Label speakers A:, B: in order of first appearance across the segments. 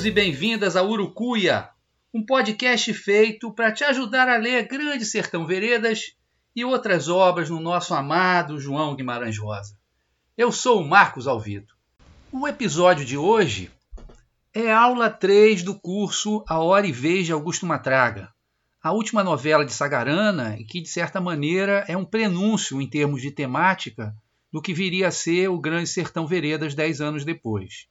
A: Bem-vindos e bem-vindas a Urucuia, um podcast feito para te ajudar a ler Grande Sertão Veredas e outras obras no nosso amado João Guimarães Rosa. Eu sou o Marcos Alvito. O episódio de hoje é aula 3 do curso A Hora e Vez de Augusto Matraga, a última novela de Sagarana e que, de certa maneira, é um prenúncio em termos de temática do que viria a ser o Grande Sertão Veredas dez anos depois.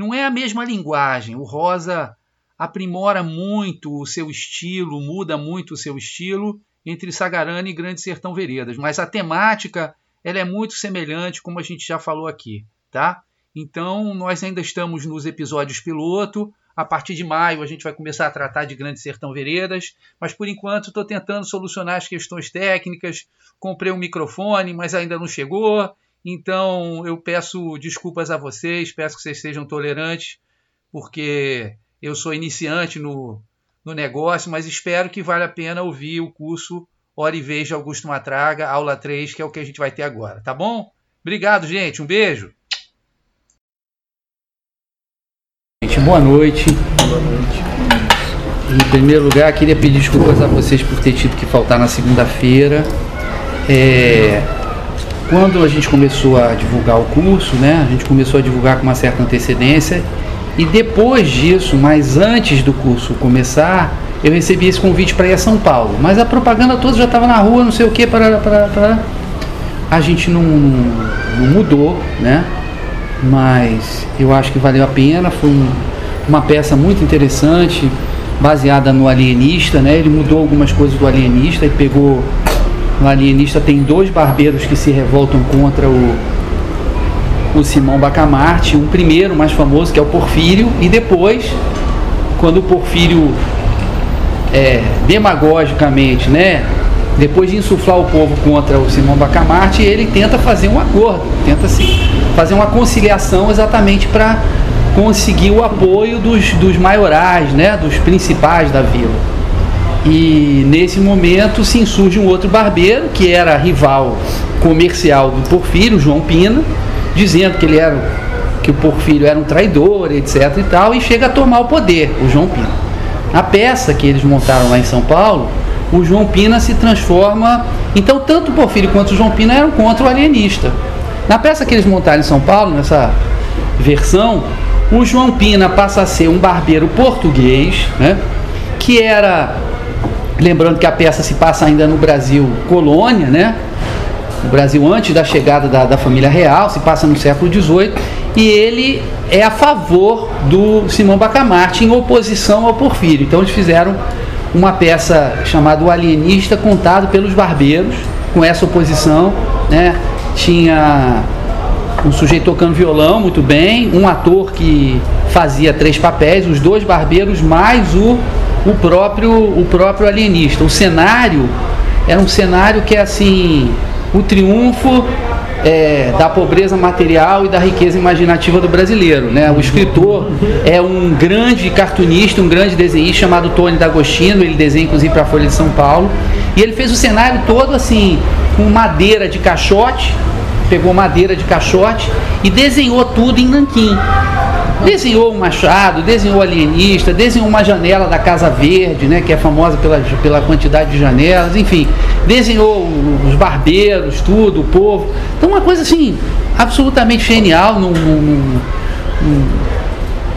A: Não é a mesma linguagem, o Rosa aprimora muito o seu estilo, muda muito o seu estilo entre Sagarana e Grande Sertão Veredas, mas a temática ela é muito semelhante, como a gente já falou aqui, tá? Então, nós ainda estamos nos episódios piloto. A partir de maio, a gente vai começar a tratar de Grande Sertão Veredas, mas por enquanto estou tentando solucionar as questões técnicas. Comprei um microfone, mas ainda não chegou. Então, eu peço desculpas a vocês, peço que vocês sejam tolerantes, porque eu sou iniciante no, no negócio, mas espero que vale a pena ouvir o curso Hora e Vez de Augusto Matraga, aula 3, que é o que a gente vai ter agora, tá bom? Obrigado, gente. Um beijo.
B: Gente, boa noite. Boa noite. Em primeiro lugar, queria pedir desculpas a vocês por ter tido que faltar na segunda-feira. É, quando a gente começou a divulgar o curso, né, a gente começou a divulgar com uma certa antecedência e depois disso, mas antes do curso começar, eu recebi esse convite para ir a São Paulo. Mas a propaganda toda já estava na rua, não sei o que, para, para, para. A gente não, não, mudou, né? Mas eu acho que valeu a pena. Foi um, uma peça muito interessante, baseada no Alienista, né? Ele mudou algumas coisas do Alienista e pegou. No Alienista tem dois barbeiros que se revoltam contra o, o Simão Bacamarte, um primeiro mais famoso que é o Porfírio, e depois, quando o Porfírio é, demagogicamente, né, depois de insuflar o povo contra o Simão Bacamarte, ele tenta fazer um acordo, tenta se fazer uma conciliação exatamente para conseguir o apoio dos, dos maiorais, né, dos principais da vila. E nesse momento se insurge um outro barbeiro, que era rival comercial do Porfírio, João Pina, dizendo que ele era que o Porfírio era um traidor, etc e tal, e chega a tomar o poder, o João Pina. Na peça que eles montaram lá em São Paulo, o João Pina se transforma. Então, tanto o Porfírio quanto o João Pina eram contra o alienista. Na peça que eles montaram em São Paulo, nessa versão, o João Pina passa a ser um barbeiro português, né? que era. Lembrando que a peça se passa ainda no Brasil colônia, né? no Brasil antes da chegada da, da família real, se passa no século XVIII, e ele é a favor do Simão Bacamarte, em oposição ao Porfírio. Então eles fizeram uma peça chamada O Alienista, contado pelos barbeiros, com essa oposição. Né? Tinha um sujeito tocando violão muito bem, um ator que fazia três papéis, os dois barbeiros mais o, o próprio o próprio alienista. O cenário era um cenário que é assim o triunfo é, da pobreza material e da riqueza imaginativa do brasileiro. Né? O escritor é um grande cartunista, um grande desenhista chamado Tony D'Agostino, ele desenha inclusive para a Folha de São Paulo, e ele fez o cenário todo assim, com madeira de caixote, pegou madeira de caixote e desenhou tudo em nanquim. Desenhou o Machado, desenhou o Alienista, desenhou uma janela da Casa Verde, né, que é famosa pela, pela quantidade de janelas, enfim, desenhou os barbeiros, tudo, o povo. Então uma coisa assim, absolutamente genial num, num, num,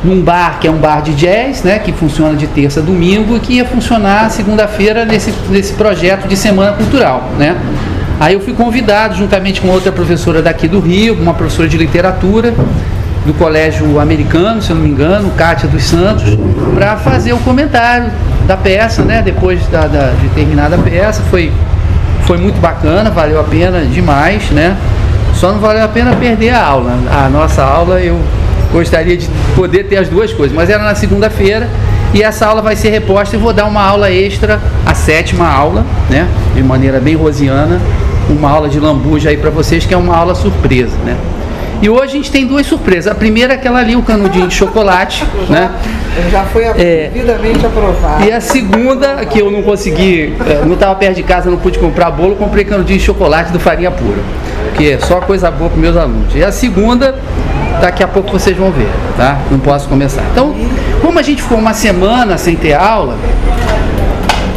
B: num bar que é um bar de jazz, né, que funciona de terça a domingo e que ia funcionar segunda-feira nesse, nesse projeto de semana cultural, né. Aí eu fui convidado, juntamente com outra professora daqui do Rio, uma professora de literatura, do Colégio Americano, se eu não me engano, Cátia dos Santos, para fazer o comentário da peça, né? Depois da, da, de terminada a peça, foi, foi muito bacana, valeu a pena demais, né? Só não valeu a pena perder a aula. A nossa aula eu gostaria de poder ter as duas coisas, mas era na segunda-feira e essa aula vai ser reposta e vou dar uma aula extra, a sétima aula, né? De maneira bem rosiana, uma aula de lambuja aí para vocês que é uma aula surpresa, né? E hoje a gente tem duas surpresas. A primeira é aquela ali, o canudinho de chocolate, né?
C: Já foi é, devidamente aprovado.
B: E a segunda, que eu não consegui, eh, não estava perto de casa, não pude comprar bolo, comprei canudinho de chocolate do farinha pura. Que é só coisa boa para meus alunos. E a segunda, daqui a pouco vocês vão ver, tá? Não posso começar. Então, como a gente ficou uma semana sem ter aula,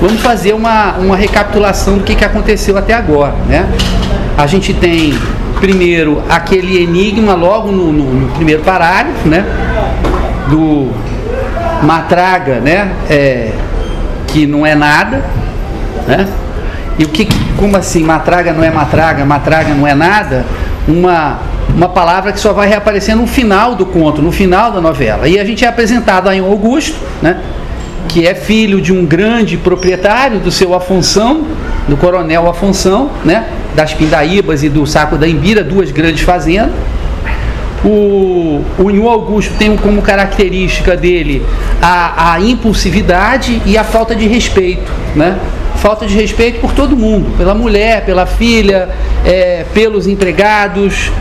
B: vamos fazer uma, uma recapitulação do que, que aconteceu até agora, né? A gente tem primeiro aquele enigma logo no, no, no primeiro parágrafo, né? Do matraga, né? É, que não é nada, né? E o que, como assim, matraga não é matraga, matraga não é nada? Uma, uma palavra que só vai reaparecer no final do conto, no final da novela. E a gente é apresentado aí um Augusto, né? Que é filho de um grande proprietário do seu Afonso, do coronel Afonso, né? Das Pindaíbas e do Saco da Imbira, duas grandes fazendas o, o Augusto tem como característica dele a, a impulsividade e a falta de respeito, né? Falta de respeito por todo mundo, pela mulher, pela filha, é, pelos empregados,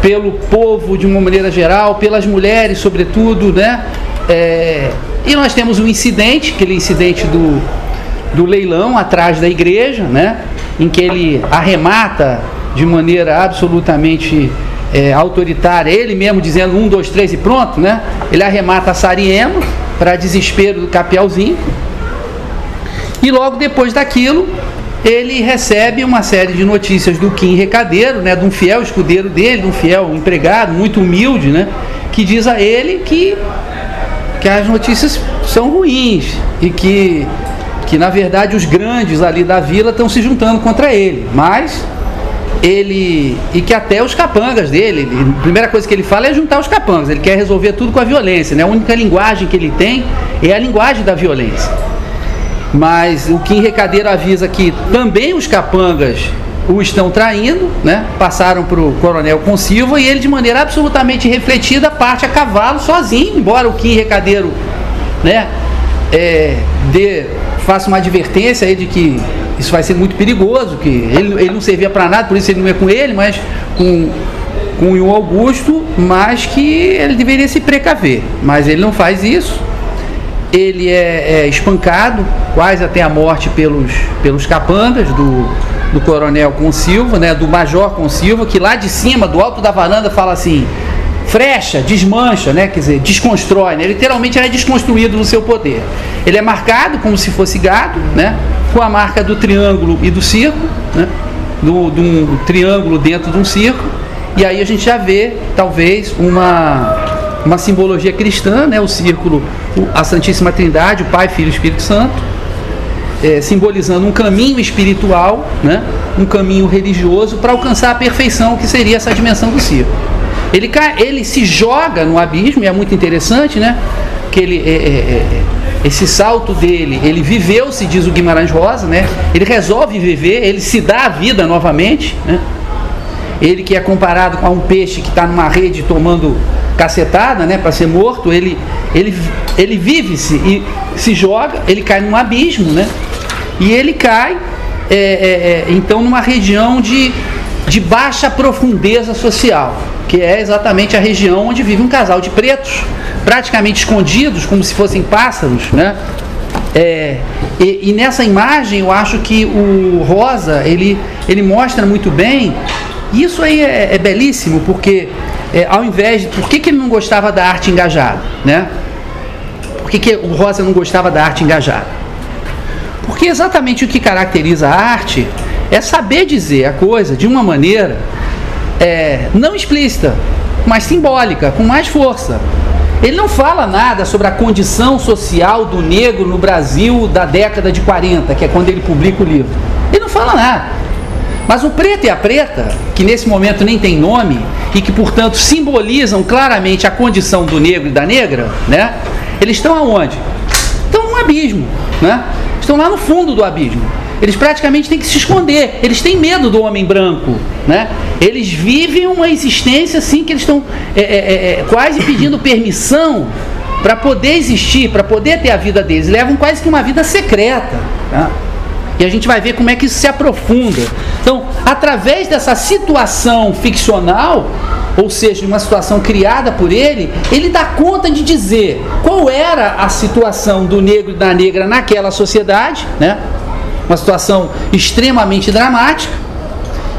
B: pelo povo de uma maneira geral, pelas mulheres, sobretudo, né? É, e nós temos um incidente, aquele incidente do, do leilão atrás da igreja, né? Em que ele arremata de maneira absolutamente é, autoritária, ele mesmo dizendo um, dois, três e pronto, né? Ele arremata a Sariemo para desespero do Capialzinho. E logo depois daquilo, ele recebe uma série de notícias do Kim Recadeiro, né, de um fiel escudeiro dele, de um fiel empregado, muito humilde, né, que diz a ele que, que as notícias são ruins e que, que, na verdade, os grandes ali da vila estão se juntando contra ele. Mas ele e que até os capangas dele, a primeira coisa que ele fala é juntar os capangas. Ele quer resolver tudo com a violência, né? A única linguagem que ele tem é a linguagem da violência. Mas o Kim Recadeiro avisa que também os capangas o estão traindo, né? Passaram para o Coronel Consilva e ele de maneira absolutamente refletida parte a cavalo sozinho, embora o Kim Recadeiro, né? É, dê, faça uma advertência aí de que isso vai ser muito perigoso, que ele, ele não servia para nada, por isso ele não é com ele, mas com, com o Augusto, mas que ele deveria se precaver. Mas ele não faz isso. Ele é, é espancado quase até a morte pelos, pelos capangas do, do coronel Consilva, né, do major Consilva, que lá de cima, do alto da varanda, fala assim: frecha, desmancha, né? Quer dizer, desconstrói, né? Literalmente ele é desconstruído no seu poder. Ele é marcado como se fosse gado, né? Com a marca do triângulo e do círculo, né? Do, um triângulo dentro de um círculo. E aí a gente já vê, talvez, uma, uma simbologia cristã, né? O círculo, a Santíssima Trindade, o Pai, Filho e Espírito Santo. É, simbolizando um caminho espiritual, né? um caminho religioso para alcançar a perfeição que seria essa dimensão do círculo. Ele, ele se joga no abismo, e é muito interessante, né? Que ele, é, é, é, esse salto dele, ele viveu, se diz o Guimarães Rosa, né? Ele resolve viver, ele se dá a vida novamente, né? Ele que é comparado com um peixe que está numa rede tomando cacetada, né, para ser morto, ele, ele, ele vive-se e se joga, ele cai num abismo, né? E ele cai, é, é, é então, numa região de, de baixa profundeza social que é exatamente a região onde vive um casal de pretos, praticamente escondidos, como se fossem pássaros, né? É, e, e, nessa imagem eu acho que o Rosa ele, ele mostra muito bem. Isso aí é, é belíssimo porque é, ao invés de por que, que ele não gostava da arte engajada, né? Por que, que o Rosa não gostava da arte engajada? Porque exatamente o que caracteriza a arte é saber dizer a coisa de uma maneira é, não explícita, mas simbólica, com mais força. Ele não fala nada sobre a condição social do negro no Brasil da década de 40, que é quando ele publica o livro. Ele não fala nada. Mas o preto e a preta, que nesse momento nem tem nome e que, portanto, simbolizam claramente a condição do negro e da negra, né? Eles estão aonde? Estão no abismo, né? Estão lá no fundo do abismo. Eles praticamente têm que se esconder. Eles têm medo do homem branco, né? Eles vivem uma existência assim que eles estão é, é, é, é quase pedindo permissão para poder existir, para poder ter a vida deles. Levam quase que uma vida secreta. Tá? E a gente vai ver como é que isso se aprofunda. Então, através dessa situação ficcional, ou seja, uma situação criada por ele, ele dá conta de dizer qual era a situação do negro e da negra naquela sociedade, né? uma situação extremamente dramática,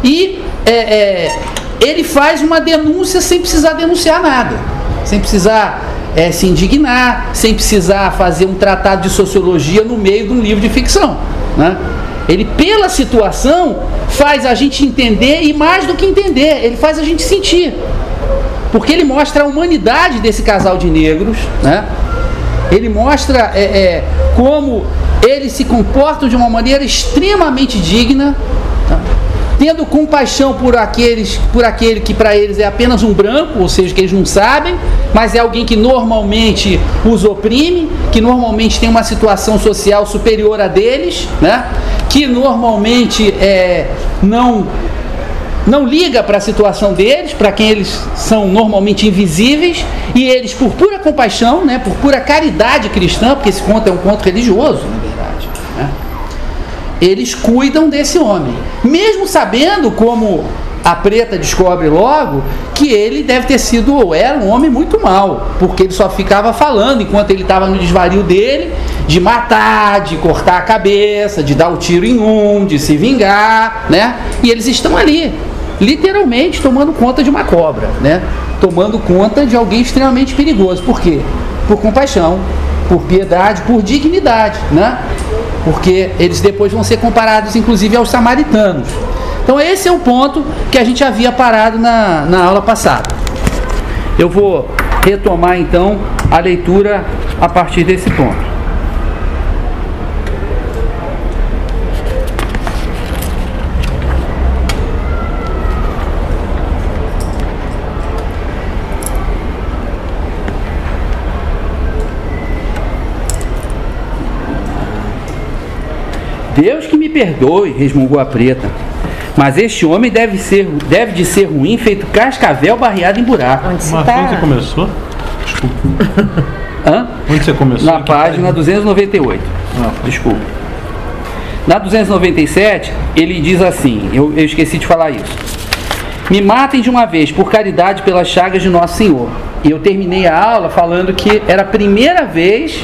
B: e é, é, ele faz uma denúncia sem precisar denunciar nada, sem precisar é, se indignar, sem precisar fazer um tratado de sociologia no meio de um livro de ficção. Né? Ele, pela situação, faz a gente entender e mais do que entender, ele faz a gente sentir. Porque ele mostra a humanidade desse casal de negros, né? ele mostra é, é, como eles se comportam de uma maneira extremamente digna, tá? Tendo compaixão por aqueles, por aquele que para eles é apenas um branco, ou seja, que eles não sabem, mas é alguém que normalmente os oprime, que normalmente tem uma situação social superior a deles, né? que normalmente é, não não liga para a situação deles, para quem eles são normalmente invisíveis, e eles, por pura compaixão, né, por pura caridade cristã, porque esse conto é um conto religioso, na verdade, eles cuidam desse homem, mesmo sabendo como a preta descobre logo que ele deve ter sido ou era um homem muito mau, porque ele só ficava falando enquanto ele estava no desvario dele de matar, de cortar a cabeça, de dar o tiro em um, de se vingar, né? E eles estão ali, literalmente tomando conta de uma cobra, né? Tomando conta de alguém extremamente perigoso. Por quê? Por compaixão, por piedade, por dignidade, né? Porque eles depois vão ser comparados, inclusive, aos samaritanos. Então esse é o ponto que a gente havia parado na, na aula passada. Eu vou retomar então a leitura a partir desse ponto. Deus que me perdoe, resmungou a preta. Mas este homem deve, ser, deve de ser ruim, feito cascavel barreado em buraco.
D: Onde você, tá? você começou? Desculpa.
B: Hã?
D: Onde você começou?
B: Na página 298. Ah, Desculpa. Na 297, ele diz assim: eu, eu esqueci de falar isso. Me matem de uma vez, por caridade pelas chagas de Nosso Senhor. E eu terminei a aula falando que era a primeira vez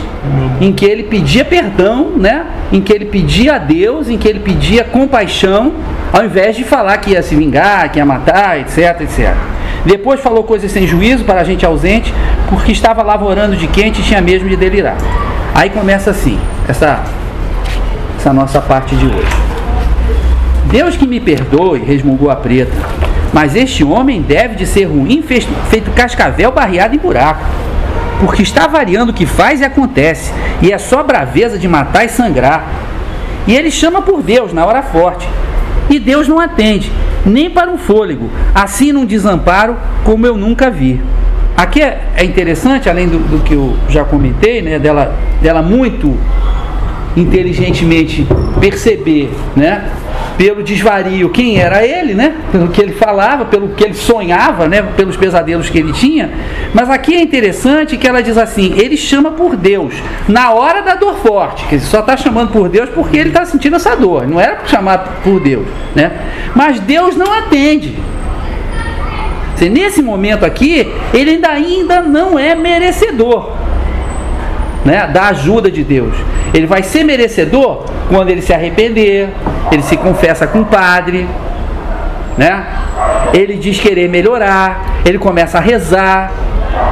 B: em que ele pedia perdão, né? Em que ele pedia a Deus, em que ele pedia compaixão, ao invés de falar que ia se vingar, que ia matar, etc, etc. Depois falou coisas sem juízo para a gente ausente, porque estava lavorando de quente e tinha mesmo de delirar. Aí começa assim, essa, essa nossa parte de hoje. Deus que me perdoe, resmungou a preta mas este homem deve de ser ruim, feito cascavel barreado em buraco. Porque está variando o que faz e acontece, e é só braveza de matar e sangrar. E ele chama por Deus na hora forte. E Deus não atende, nem para um fôlego, assim num desamparo como eu nunca vi. Aqui é, é interessante, além do, do, que eu já comentei, né, dela, dela muito inteligentemente perceber né, pelo desvario quem era ele, né? Pelo que ele falava, pelo que ele sonhava, né? Pelos pesadelos que ele tinha. Mas aqui é interessante que ela diz assim: ele chama por Deus na hora da dor forte, que ele só está chamando por Deus porque ele está sentindo essa dor. Não era para chamar por Deus, né? Mas Deus não atende. Nesse momento aqui, ele ainda, ainda não é merecedor né, da ajuda de Deus. Ele vai ser merecedor quando ele se arrepender, ele se confessa com o padre, né? Ele diz querer melhorar, ele começa a rezar,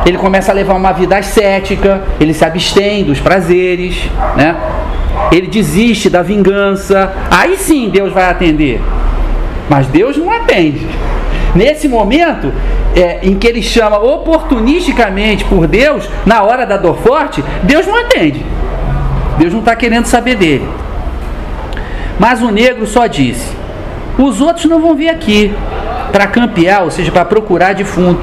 B: ele começa a levar uma vida ascética, ele se abstém dos prazeres, né? Ele desiste da vingança. Aí sim Deus vai atender. Mas Deus não atende. Nesse momento, é, em que ele chama oportunisticamente por Deus, na hora da dor forte, Deus não atende. Deus não está querendo saber dele. Mas o negro só disse: os outros não vão vir aqui para campear, ou seja, para procurar defunto,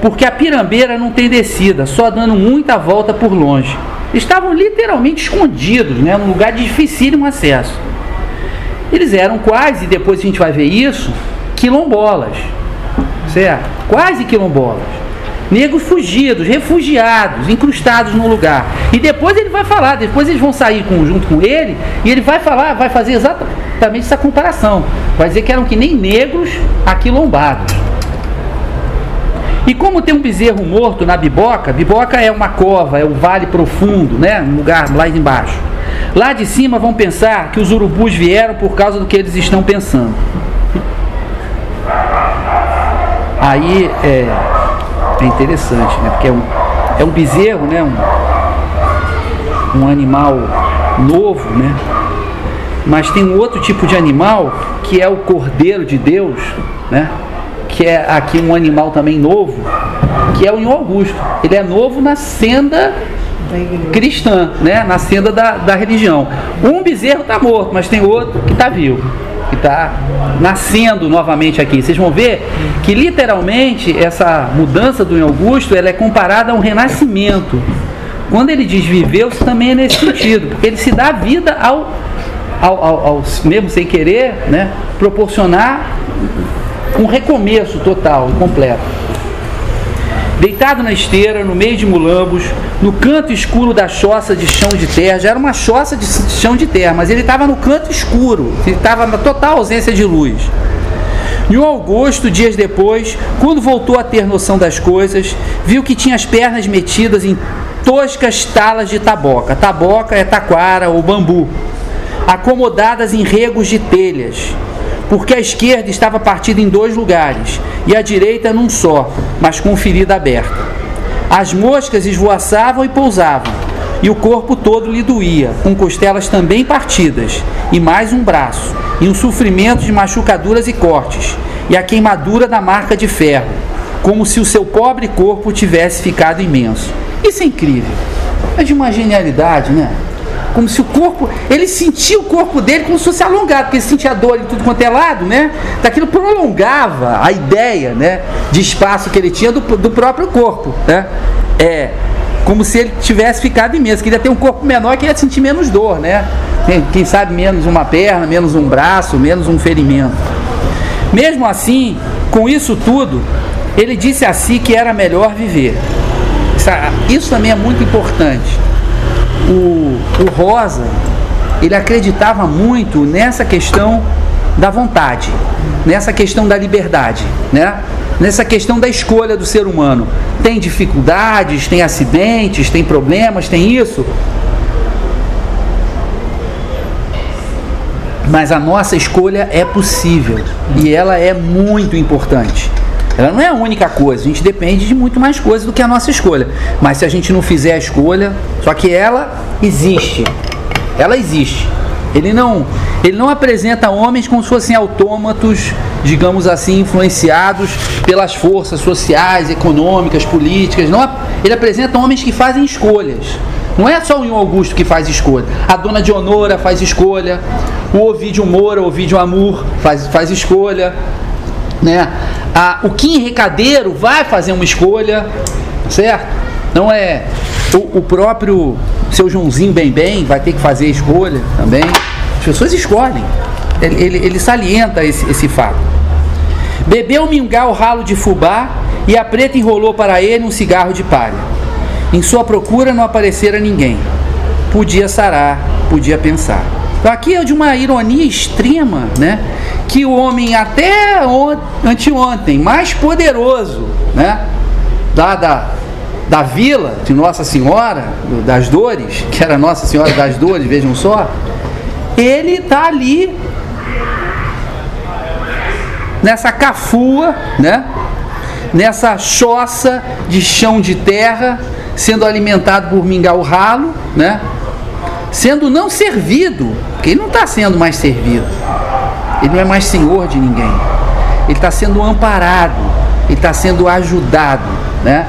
B: porque a pirambeira não tem descida, só dando muita volta por longe. Estavam literalmente escondidos, né, num lugar de dificílimo acesso. Eles eram quase, e depois a gente vai ver isso, quilombolas certo? Quase quilombolas. Negros fugidos, refugiados, incrustados no lugar. E depois ele vai falar, depois eles vão sair com, junto com ele, e ele vai falar, vai fazer exatamente essa comparação. Vai dizer que eram que nem negros aquilombados. E como tem um bezerro morto na biboca, biboca é uma cova, é um vale profundo, né? Um lugar lá embaixo. Lá de cima vão pensar que os urubus vieram por causa do que eles estão pensando. Aí é, é interessante, né? Porque é um, é um bezerro, né? Um, um animal novo, né? Mas tem um outro tipo de animal que é o cordeiro de Deus, né? Que é aqui um animal também novo, que é o Inho Augusto. Ele é novo na senda cristã, né? na senda da, da religião. Um bezerro está morto, mas tem outro que está vivo, que está nascendo novamente aqui. Vocês vão ver que literalmente essa mudança do Augusto ela é comparada a um renascimento. Quando ele diz viveu, também é nesse sentido, porque ele se dá vida ao, ao, ao, ao mesmo sem querer, né? proporcionar um recomeço total, completo deitado na esteira, no meio de mulambos, no canto escuro da choça de chão de terra. Já era uma choça de chão de terra, mas ele estava no canto escuro, ele estava na total ausência de luz. E o Augusto, dias depois, quando voltou a ter noção das coisas, viu que tinha as pernas metidas em toscas talas de taboca. Taboca é taquara ou bambu, acomodadas em regos de telhas porque a esquerda estava partida em dois lugares e a direita num só, mas com ferida aberta. As moscas esvoaçavam e pousavam, e o corpo todo lhe doía, com costelas também partidas, e mais um braço, e um sofrimento de machucaduras e cortes, e a queimadura da marca de ferro, como se o seu pobre corpo tivesse ficado imenso. Isso é incrível. É de uma genialidade, né? Como se o corpo, ele sentia o corpo dele como se fosse alongado, porque ele sentia dor em tudo quanto é lado, né? Daquilo prolongava a ideia, né, de espaço que ele tinha do, do próprio corpo, né? É como se ele tivesse ficado imenso, queria ter um corpo menor que ia sentir menos dor, né? Quem sabe menos uma perna, menos um braço, menos um ferimento. Mesmo assim, com isso tudo, ele disse a si que era melhor viver. Isso também é muito importante o, o Rosa, ele acreditava muito nessa questão da vontade, nessa questão da liberdade, né? nessa questão da escolha do ser humano. Tem dificuldades, tem acidentes, tem problemas, tem isso. Mas a nossa escolha é possível e ela é muito importante. Ela não é a única coisa, a gente depende de muito mais coisas do que a nossa escolha. Mas se a gente não fizer a escolha, só que ela existe. Ela existe. Ele não, ele não apresenta homens como se fossem autômatos, digamos assim, influenciados pelas forças sociais, econômicas, políticas. Não, ele apresenta homens que fazem escolhas. Não é só o Augusto que faz escolha. A dona Dionora faz escolha. O Ovidio Moura, o Ovidio Amor faz, faz escolha. Né? a, o Kim Recadeiro vai fazer uma escolha, certo? Não é o, o próprio seu Joãozinho Bem Bem vai ter que fazer a escolha também. As pessoas escolhem. Ele, ele, ele salienta esse, esse fato. Bebeu mingau ralo de fubá e a preta enrolou para ele um cigarro de palha. Em sua procura não aparecera ninguém. Podia sarar, podia pensar. Então aqui é de uma ironia extrema, né? Que o homem até anteontem, mais poderoso, né? Da, da, da vila de Nossa Senhora das Dores, que era Nossa Senhora das Dores, vejam só, ele está ali nessa cafua, né? Nessa choça de chão de terra, sendo alimentado por mingau ralo, né? sendo não servido, porque ele não está sendo mais servido, ele não é mais senhor de ninguém, ele está sendo amparado, ele está sendo ajudado, né?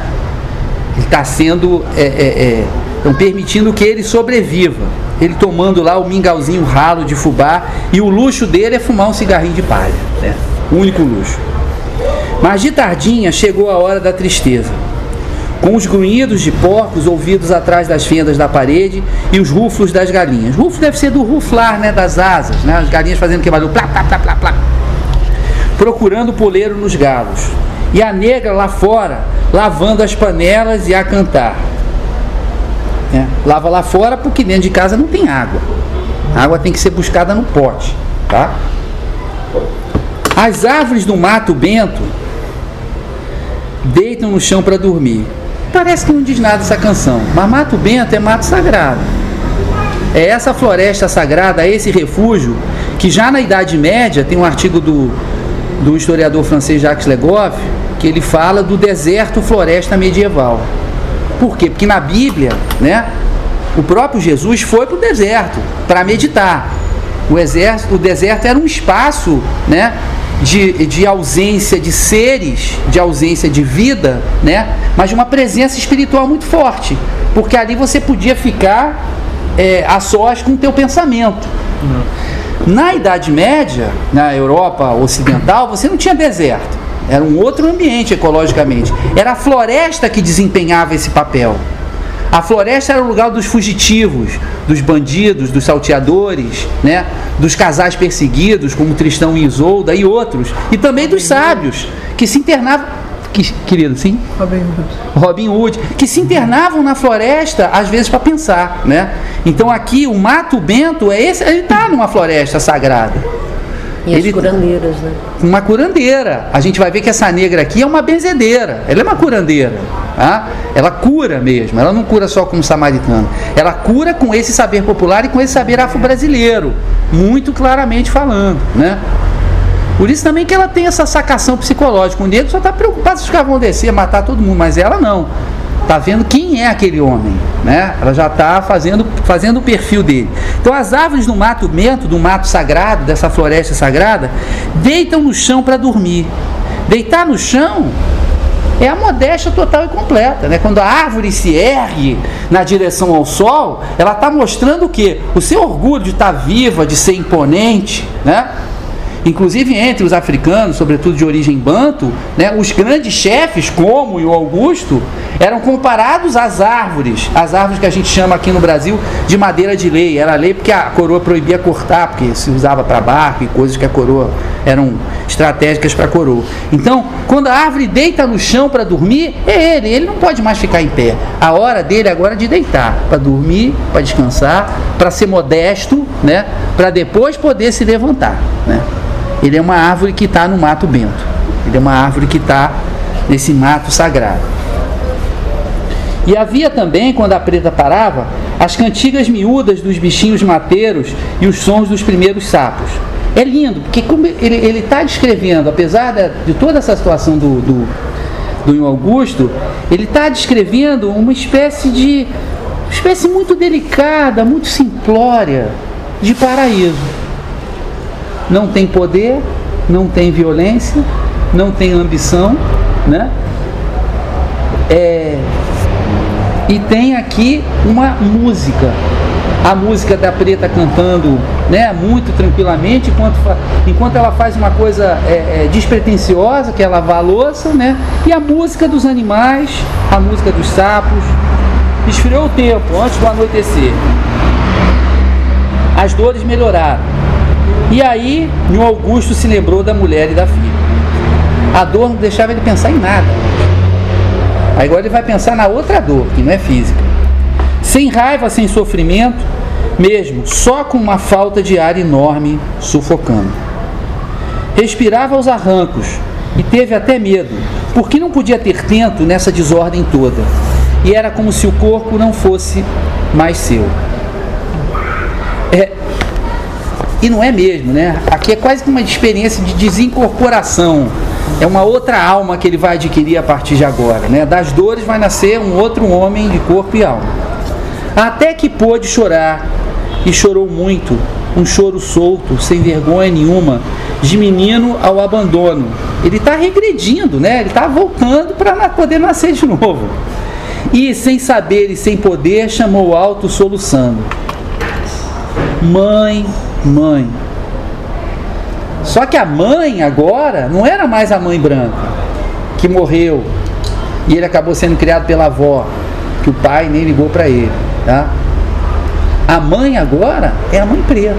B: Ele está sendo é, é, é, permitindo que ele sobreviva. Ele tomando lá o mingauzinho ralo de fubá e o luxo dele é fumar um cigarrinho de palha, né? O único luxo. Mas de tardinha chegou a hora da tristeza com os grunhidos de porcos ouvidos atrás das fendas da parede e os ruflos das galinhas. Ruflo deve ser do ruflar, né, das asas, né, as galinhas fazendo que barulho, plá, plá, plá, plá, plá, procurando poleiro nos galos. E a negra lá fora, lavando as panelas e a cantar. É, lava lá fora porque dentro de casa não tem água. A água tem que ser buscada no pote, tá? As árvores do mato bento deitam no chão para dormir. Parece que não diz nada essa canção, mas mato bento é mato sagrado. É essa floresta sagrada, esse refúgio que já na Idade Média tem um artigo do, do historiador francês Jacques Legoff que ele fala do deserto floresta medieval. Por quê? Porque na Bíblia, né, o próprio Jesus foi para o deserto para meditar. O, exército, o deserto era um espaço né, de, de ausência de seres, de ausência de vida, né, mas de uma presença espiritual muito forte. Porque ali você podia ficar é, a sós com o teu pensamento. Na Idade Média, na Europa Ocidental, você não tinha deserto. Era um outro ambiente ecologicamente. Era a floresta que desempenhava esse papel. A floresta era o lugar dos fugitivos, dos bandidos, dos salteadores, né? dos casais perseguidos, como Tristão e Isolda e outros, e também dos sábios, que se internavam. Que, querido, sim?
C: Robin Hood.
B: Robin Hood, que se internavam na floresta, às vezes para pensar, né? Então aqui o Mato Bento é esse, ele está numa floresta sagrada.
E: E
B: Ele-
E: as curandeiras, né?
B: uma curandeira. A gente vai ver que essa negra aqui é uma benzedeira. Ela é uma curandeira. Tá? Ela cura mesmo. Ela não cura só como samaritana. Ela cura com esse saber popular e com esse saber afro-brasileiro. Muito claramente falando. Né? Por isso também que ela tem essa sacação psicológica. O negro só está preocupado se os caras vão descer, matar todo mundo, mas ela não. Está vendo quem é aquele homem, né? Ela já está fazendo, fazendo o perfil dele. Então as árvores do mato bento, do mato sagrado, dessa floresta sagrada, deitam no chão para dormir. Deitar no chão é a modéstia total e completa, né? Quando a árvore se ergue na direção ao sol, ela está mostrando o quê? O seu orgulho de estar viva, de ser imponente, né? Inclusive entre os africanos, sobretudo de origem banto, né, os grandes chefes, como o Augusto, eram comparados às árvores, as árvores que a gente chama aqui no Brasil de madeira de lei. Era lei porque a coroa proibia cortar, porque se usava para barco e coisas que a coroa eram estratégicas para a coroa. Então, quando a árvore deita no chão para dormir, é ele, ele não pode mais ficar em pé. A hora dele agora é de deitar, para dormir, para descansar, para ser modesto, né, para depois poder se levantar, né? Ele é uma árvore que está no mato bento. Ele é uma árvore que está nesse mato sagrado. E havia também, quando a preta parava, as cantigas miúdas dos bichinhos mateiros e os sons dos primeiros sapos. É lindo, porque como ele está descrevendo, apesar de, de toda essa situação do, do, do Augusto, ele está descrevendo uma espécie de. uma espécie muito delicada, muito simplória de paraíso não tem poder, não tem violência, não tem ambição, né? É, e tem aqui uma música, a música da preta cantando, né, muito tranquilamente, enquanto, enquanto ela faz uma coisa é, é, despretensiosa, que é lavar a louça, né? E a música dos animais, a música dos sapos. Esfriou o tempo antes do anoitecer. As dores melhoraram. E aí, o Augusto se lembrou da mulher e da filha. A dor não deixava ele pensar em nada. Agora ele vai pensar na outra dor, que não é física. Sem raiva, sem sofrimento, mesmo, só com uma falta de ar enorme sufocando. Respirava aos arrancos e teve até medo, porque não podia ter tento nessa desordem toda. E era como se o corpo não fosse mais seu. É, e não é mesmo, né? Aqui é quase que uma experiência de desincorporação. É uma outra alma que ele vai adquirir a partir de agora, né? Das dores vai nascer um outro homem de corpo e alma. Até que pôde chorar, e chorou muito, um choro solto, sem vergonha nenhuma, de menino ao abandono. Ele está regredindo, né? Ele está voltando para poder nascer de novo. E sem saber e sem poder, chamou alto, soluçando: Mãe, mãe. Só que a mãe agora não era mais a mãe branca, que morreu. E ele acabou sendo criado pela avó, que o pai nem ligou para ele. Tá? A mãe agora é a mãe preta.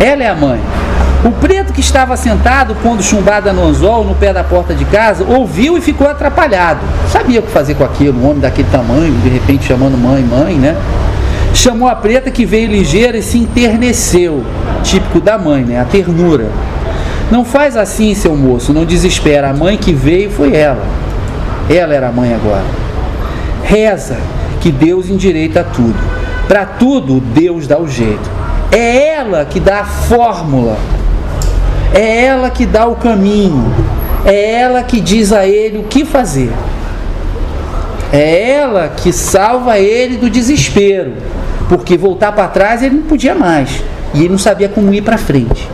B: Ela é a mãe. O preto que estava sentado, pondo chumbada no anzol no pé da porta de casa, ouviu e ficou atrapalhado. Sabia o que fazer com aquilo, um homem daquele tamanho, de repente chamando mãe, mãe, né? Chamou a preta que veio ligeira e se enterneceu, típico da mãe, né? A ternura. Não faz assim, seu moço, não desespera. A mãe que veio foi ela. Ela era a mãe agora. Reza que Deus endireita tudo. Para tudo, Deus dá o jeito. É ela que dá a fórmula é ela que dá o caminho. É ela que diz a ele o que fazer. É ela que salva ele do desespero. Porque voltar para trás ele não podia mais. E ele não sabia como ir para frente.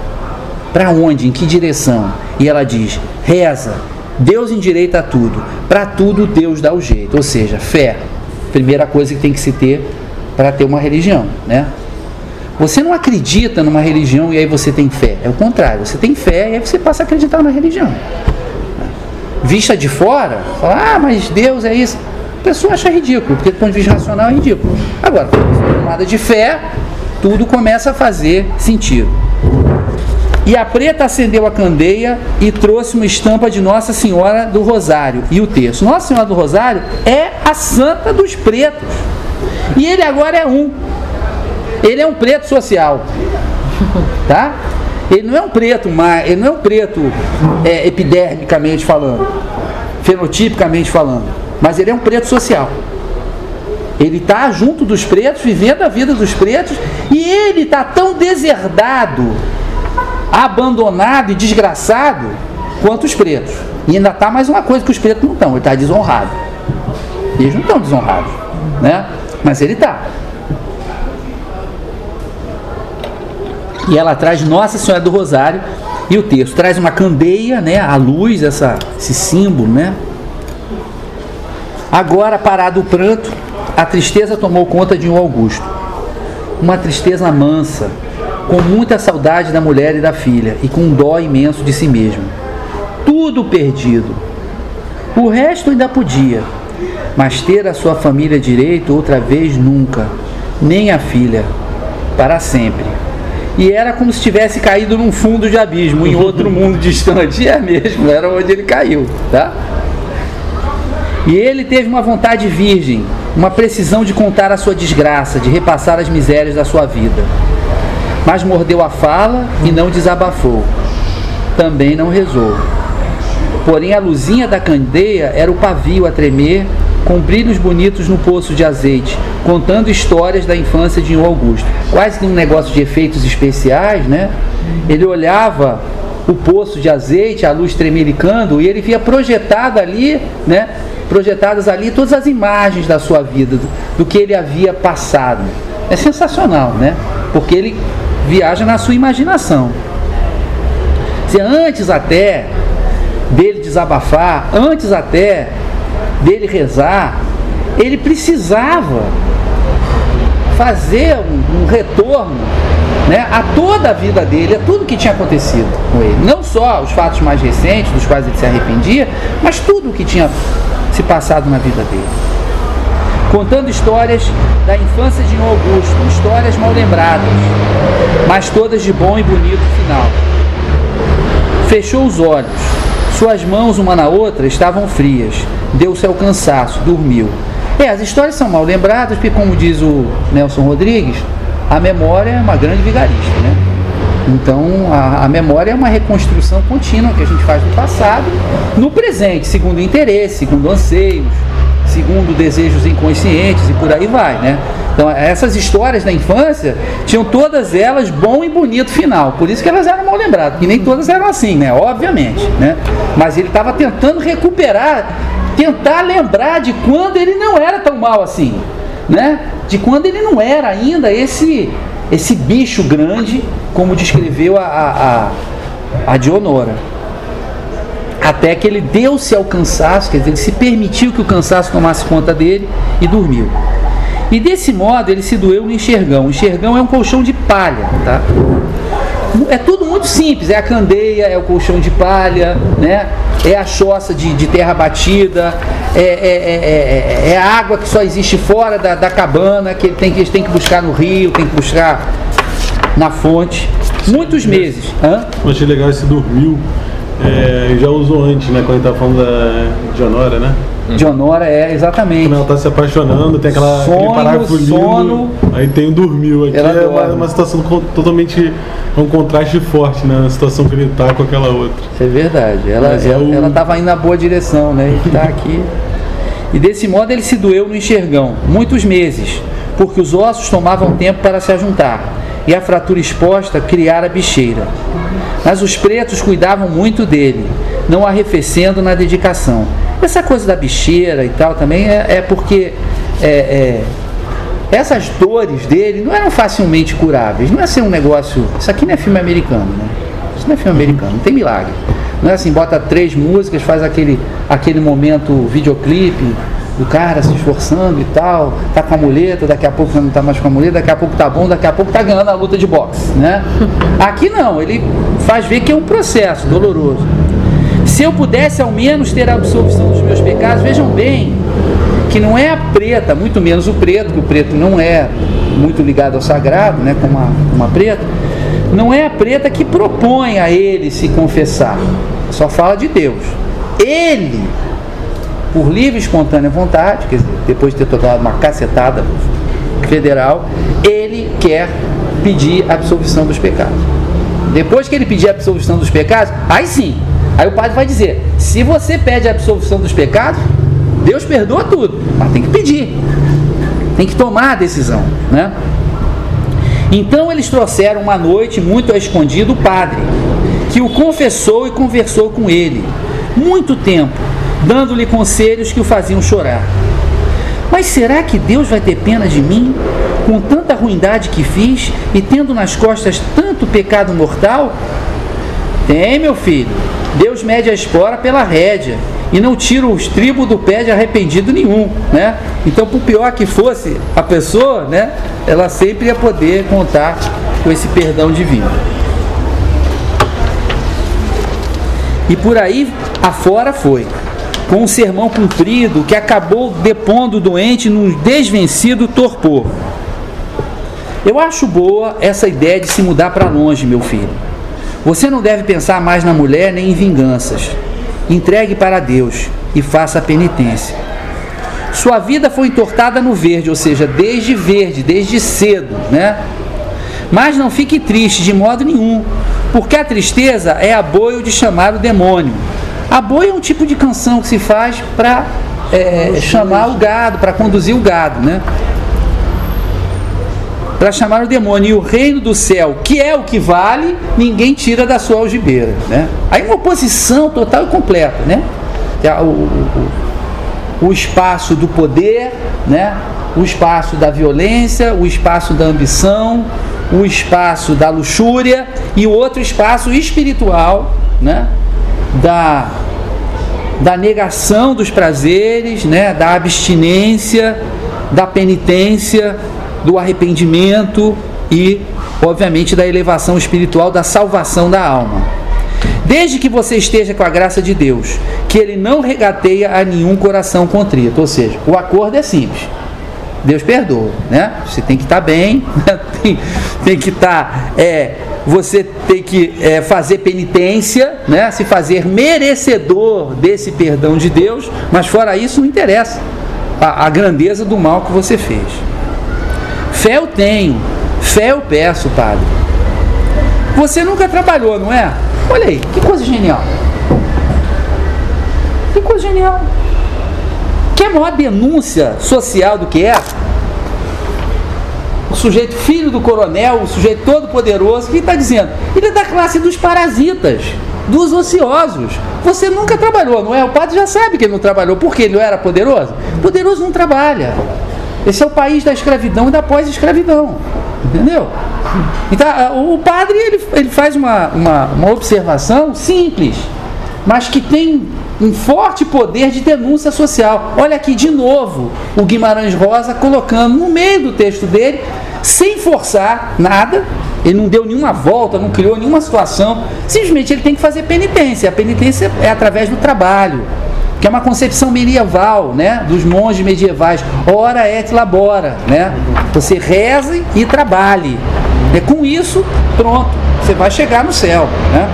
B: Para onde? Em que direção? E ela diz: reza. Deus endireita tudo. Para tudo Deus dá o jeito. Ou seja, fé. Primeira coisa que tem que se ter para ter uma religião, né? Você não acredita numa religião e aí você tem fé. É o contrário. Você tem fé e aí você passa a acreditar na religião. Vista de fora, fala, ah, mas Deus é isso. Pessoa acha ridículo, porque do ponto de vista racional é ridículo. Agora, tomada de fé, tudo começa a fazer sentido. E a preta acendeu a candeia e trouxe uma estampa de Nossa Senhora do Rosário. E o texto: Nossa Senhora do Rosário é a santa dos pretos. E ele agora é um. Ele é um preto social. Tá? Ele não é um preto, mas ele não é um preto é, epidermicamente falando, fenotipicamente falando, mas ele é um preto social. Ele está junto dos pretos, vivendo a vida dos pretos, e ele está tão deserdado, abandonado e desgraçado quanto os pretos. E ainda está mais uma coisa que os pretos não estão, ele está desonrado. Eles não estão desonrados, né? Mas ele está. E ela traz Nossa Senhora do Rosário e o texto traz uma candeia, né, a luz, essa, esse símbolo, né? Agora, parado o pranto, a tristeza tomou conta de um Augusto. Uma tristeza mansa, com muita saudade da mulher e da filha, e com um dó imenso de si mesmo. Tudo perdido. O resto ainda podia, mas ter a sua família direito outra vez nunca, nem a filha, para sempre e era como se tivesse caído num fundo de abismo, em outro mundo distante. E é mesmo, era onde ele caiu, tá? E ele teve uma vontade virgem, uma precisão de contar a sua desgraça, de repassar as misérias da sua vida. Mas mordeu a fala e não desabafou. Também não rezou. Porém, a luzinha da candeia era o pavio a tremer, com brilhos bonitos no poço de azeite, contando histórias da infância de um Augusto. Quase que um negócio de efeitos especiais, né? Ele olhava o poço de azeite, a luz tremelicando, e ele via projetado ali, né? Projetadas ali todas as imagens da sua vida, do, do que ele havia passado. É sensacional, né? Porque ele viaja na sua imaginação. Se antes até dele desabafar, antes até dele rezar, ele precisava fazer um, um retorno né, a toda a vida dele, a tudo que tinha acontecido com ele. Não só os fatos mais recentes, dos quais ele se arrependia, mas tudo o que tinha se passado na vida dele. Contando histórias da infância de Augusto, histórias mal lembradas, mas todas de bom e bonito final. Fechou os olhos, suas mãos uma na outra estavam frias, deu-se ao cansaço, dormiu. É, as histórias são mal lembradas, porque, como diz o Nelson Rodrigues, a memória é uma grande vigarista, né? Então, a, a, memória é uma reconstrução contínua que a gente faz do passado no presente, segundo interesse, segundo anseios, segundo desejos inconscientes e por aí vai, né? Então, essas histórias da infância tinham todas elas bom e bonito final. Por isso que elas eram mal lembradas, que nem todas eram assim, né? Obviamente, né? Mas ele estava tentando recuperar tentar lembrar de quando ele não era tão mal assim, né? De quando ele não era ainda esse esse bicho grande, como descreveu a, a, a, Dionora. Até que ele deu-se ao cansaço, quer dizer, ele se permitiu que o cansaço tomasse conta dele e dormiu. E desse modo ele se doeu no enxergão. O enxergão é um colchão de palha, tá? É tudo muito simples, é a candeia, é o colchão de palha, né? é a choça de, de terra batida, é, é, é, é, a água que só existe fora da, da cabana, que tem, que, eles têm que buscar no rio, tem que buscar na fonte. Muitos meses. Hã?
D: Eu achei legal esse dormiu. É, já usou antes, né? Quando ele tava falando da de Honora, né?
B: De Honora é exatamente.
D: Quando ela tá se apaixonando, tem aquela,
B: Sono,
D: aquele parágrafo lindo.
B: sono.
D: Aí tem o dormiu. Aqui
B: Ela
D: é uma, uma situação totalmente. um contraste forte, né? A situação que ele tá com aquela outra.
B: É verdade. Ela
D: Mas é
B: ela,
D: o-
B: ela tava indo na boa direção, né? E tá aqui. E desse modo ele se doeu no enxergão, muitos meses, porque os ossos tomavam tempo para se ajuntar, e a fratura exposta criara bicheira. Mas os pretos cuidavam muito dele, não arrefecendo na dedicação. Essa coisa da bicheira e tal também é, é porque é, é, essas dores dele não eram facilmente curáveis. Não é ser um negócio. Isso aqui não é filme americano, né? Isso não é filme americano, não tem milagre. Não é assim, bota três músicas, faz aquele, aquele momento videoclipe do cara se esforçando e tal, tá com a muleta, daqui a pouco não tá mais com a muleta, daqui a pouco tá bom, daqui a pouco tá ganhando a luta de boxe, né? Aqui não, ele faz ver que é um processo doloroso. Se eu pudesse ao menos ter a absolvição dos meus pecados, vejam bem, que não é a preta, muito menos o preto, que o preto não é muito ligado ao sagrado, né, como a, como a preta, não é a preta que propõe a ele se confessar, só fala de Deus. Ele, por livre e espontânea vontade, quer dizer, depois de ter tomado uma cacetada federal, ele quer pedir a absolvição dos pecados. Depois que ele pedir a absolvição dos pecados, aí sim, aí o padre vai dizer: se você pede a absolvição dos pecados, Deus perdoa tudo, mas tem que pedir, tem que tomar a decisão, né? Então eles trouxeram uma noite muito a escondido o padre, que o confessou e conversou com ele, muito tempo, dando-lhe conselhos que o faziam chorar. Mas será que Deus vai ter pena de mim, com tanta ruindade que fiz e tendo nas costas tanto pecado mortal? Tem, meu filho. Deus mede a espora pela rédea e não tira os tribos do pé de arrependido nenhum, né? Então, por pior que fosse a pessoa, né, ela sempre ia poder contar com esse perdão divino. E por aí afora foi, com um sermão cumprido que acabou depondo o doente num desvencido torpor. Eu acho boa essa ideia de se mudar para longe, meu filho. Você não deve pensar mais na mulher nem em vinganças. Entregue para Deus e faça a penitência. Sua vida foi entortada no verde, ou seja, desde verde, desde cedo, né? Mas não fique triste de modo nenhum, porque a tristeza é aboio de chamar o demônio. Aboio é um tipo de canção que se faz para chamar o gado, para conduzir o gado, né? Para chamar o demônio. E o reino do céu, que é o que vale, ninguém tira da sua algibeira, né? Aí uma oposição total e completa, né? O, o, o espaço do poder, né? o espaço da violência, o espaço da ambição, o espaço da luxúria e o outro espaço espiritual, né? da, da negação dos prazeres, né? da abstinência, da penitência, do arrependimento e, obviamente, da elevação espiritual, da salvação da alma. Desde que você esteja com a graça de Deus, que Ele não regateia a nenhum coração contrito. Ou seja, o acordo é simples. Deus perdoa, né? Você tem que estar bem, né? tem, tem, que estar, é, você tem que é, fazer penitência, né? Se fazer merecedor desse perdão de Deus, mas fora isso não interessa a, a grandeza do mal que você fez. Fé eu tenho, fé eu peço, Padre. Você nunca trabalhou, não é? Olha aí, que coisa genial. Que coisa genial. Que maior denúncia social do que essa? O sujeito filho do coronel, o sujeito todo poderoso, que está dizendo? Ele é da classe dos parasitas, dos ociosos. Você nunca trabalhou, não é? O padre já sabe que ele não trabalhou. Por que ele não era poderoso? Poderoso não trabalha. Esse é o país da escravidão e da pós-escravidão. Entendeu? Então, o padre ele, ele faz uma, uma, uma observação simples, mas que tem um forte poder de denúncia social. Olha aqui de novo o Guimarães Rosa colocando no meio do texto dele, sem forçar nada, ele não deu nenhuma volta, não criou nenhuma situação, simplesmente ele tem que fazer penitência. A penitência é através do trabalho, que é uma concepção medieval, né, dos monges medievais. Ora et labora, né? Você reze e trabalhe. É com isso, pronto, você vai chegar no céu, né?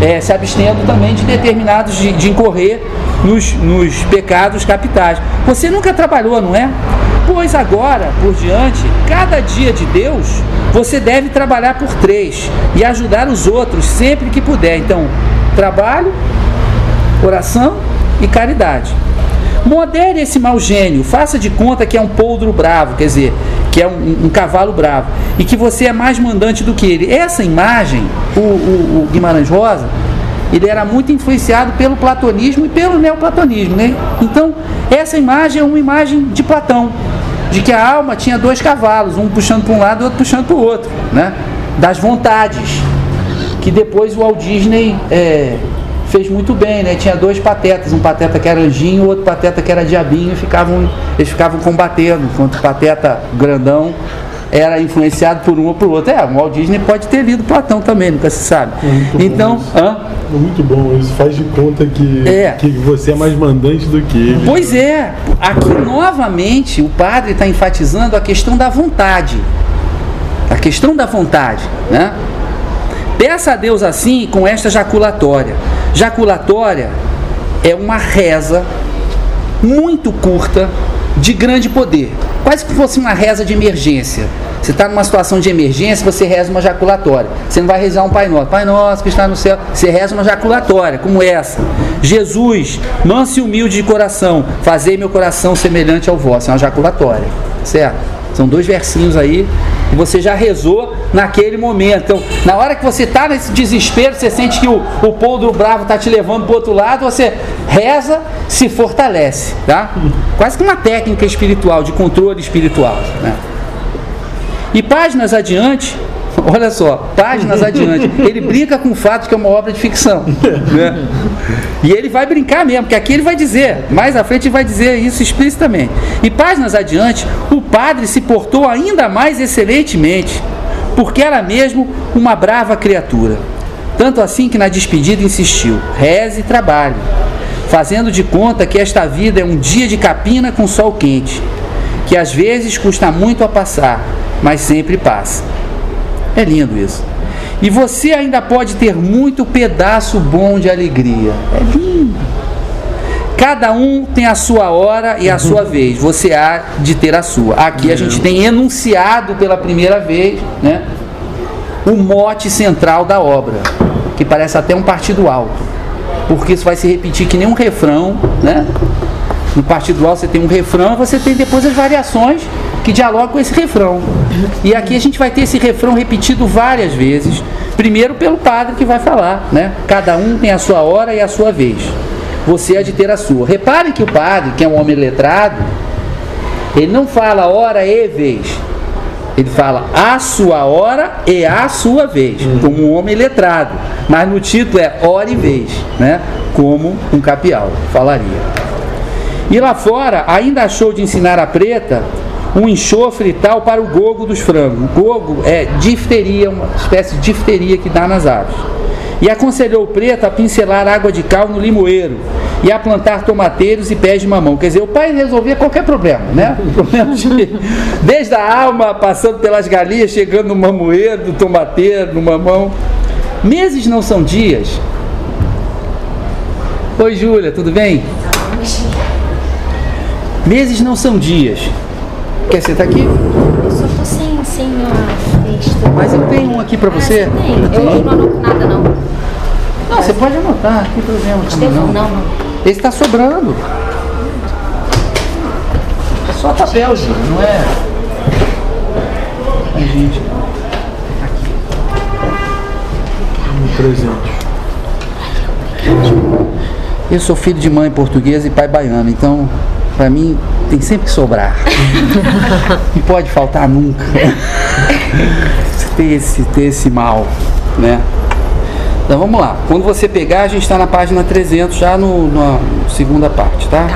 B: É, se abstendo também de determinados de, de incorrer nos, nos pecados capitais. Você nunca trabalhou, não é? Pois agora, por diante, cada dia de Deus, você deve trabalhar por três e ajudar os outros sempre que puder. Então, trabalho, oração e caridade. Modere esse mau gênio, faça de conta que é um poldro bravo, quer dizer, que é um, um, cavalo bravo, e que você é mais mandante do que ele. Essa imagem, o, o, o Guimarães Rosa, ele era muito influenciado pelo platonismo e pelo neoplatonismo. Né? Então, essa imagem é uma imagem de Platão, de que a alma tinha dois cavalos, um puxando para um lado e outro puxando para o outro, né? das vontades, que depois o Walt Disney é, fez muito bem, né? Tinha dois patetas, um pateta que era anjinho, outro pateta que era diabinho, e ficavam, eles ficavam combatendo, enquanto o pateta grandão era influenciado por um ou por outro. É, o Walt Disney pode ter lido Platão também, nunca se sabe. É então, hã?
D: É muito bom isso, faz de conta que, é. que você é mais mandante do que ele.
B: Pois é, aqui novamente o padre está enfatizando a questão da vontade. A questão da vontade, né? Peça a Deus assim com esta jaculatória. Jaculatória é uma reza muito curta de grande poder. Quase que fosse uma reza de emergência. Você está numa situação de emergência, você reza uma jaculatória. Você não vai rezar um Pai Nosso. Pai Nosso que está no céu. Você reza uma jaculatória, como essa. Jesus, manso e humilde de coração, fazei meu coração semelhante ao vosso. É uma jaculatória. Certo? São dois versinhos aí você já rezou naquele momento. Então, na hora que você está nesse desespero, você sente que o, o polvo bravo está te levando para o outro lado, você reza, se fortalece. Tá? Quase que uma técnica espiritual, de controle espiritual. Né? E páginas adiante, olha só, páginas adiante, ele brinca com o fato que é uma obra de ficção. Né? E ele vai brincar mesmo, porque aqui ele vai dizer, mais à frente ele vai dizer isso explicitamente. E páginas adiante, o padre se portou ainda mais excelentemente, porque era mesmo uma brava criatura. Tanto assim que na despedida insistiu: reze e trabalhe, fazendo de conta que esta vida é um dia de capina com sol quente, que às vezes custa muito a passar, mas sempre passa. É lindo isso. E você ainda pode ter muito pedaço bom de alegria. É lindo. Cada um tem a sua hora e a sua vez. Você há de ter a sua. Aqui a gente tem enunciado pela primeira vez, né? O mote central da obra, que parece até um partido alto. Porque isso vai se repetir que nem um refrão, né? No partido alto você tem um refrão, você tem depois as variações que dialogam com esse refrão. E aqui a gente vai ter esse refrão repetido várias vezes. Primeiro pelo padre que vai falar, né? Cada um tem a sua hora e a sua vez. Você há de ter a sua. Repare que o padre, que é um homem letrado, ele não fala hora e vez. Ele fala a sua hora e a sua vez, como um homem letrado. Mas no título é hora e vez, né? Como um capial falaria. E lá fora, ainda achou de ensinar a preta um enxofre e tal para o gogo dos frangos. O gogo é difteria, uma espécie de difteria que dá nas aves. E aconselhou o preto a pincelar água de cal no limoeiro e a plantar tomateiros e pés de mamão. Quer dizer, o pai resolvia qualquer problema, né? Problema de, desde a alma, passando pelas galinhas, chegando no mamoeiro, no tomateiro, no mamão. Meses não são dias. Oi, Júlia, tudo bem? Meses não são dias. Quer sentar aqui?
E: Eu só tô sem, sem a festa.
B: Mas eu tenho um aqui pra você.
E: Ah, você tem? Eu não anoto nada, não.
B: Não, você pode anotar, não tem problema. também,
E: Estevão, não, não.
B: Esse tá sobrando. É só papel, gente, não é. Ai, gente.
D: Um presente.
B: Eu sou filho de mãe portuguesa e pai baiano, então pra mim tem sempre que sobrar. Não pode faltar nunca. ter esse, ter esse mal, né? Então vamos lá. Quando você pegar, a gente está na página 300, já no, na segunda parte, tá?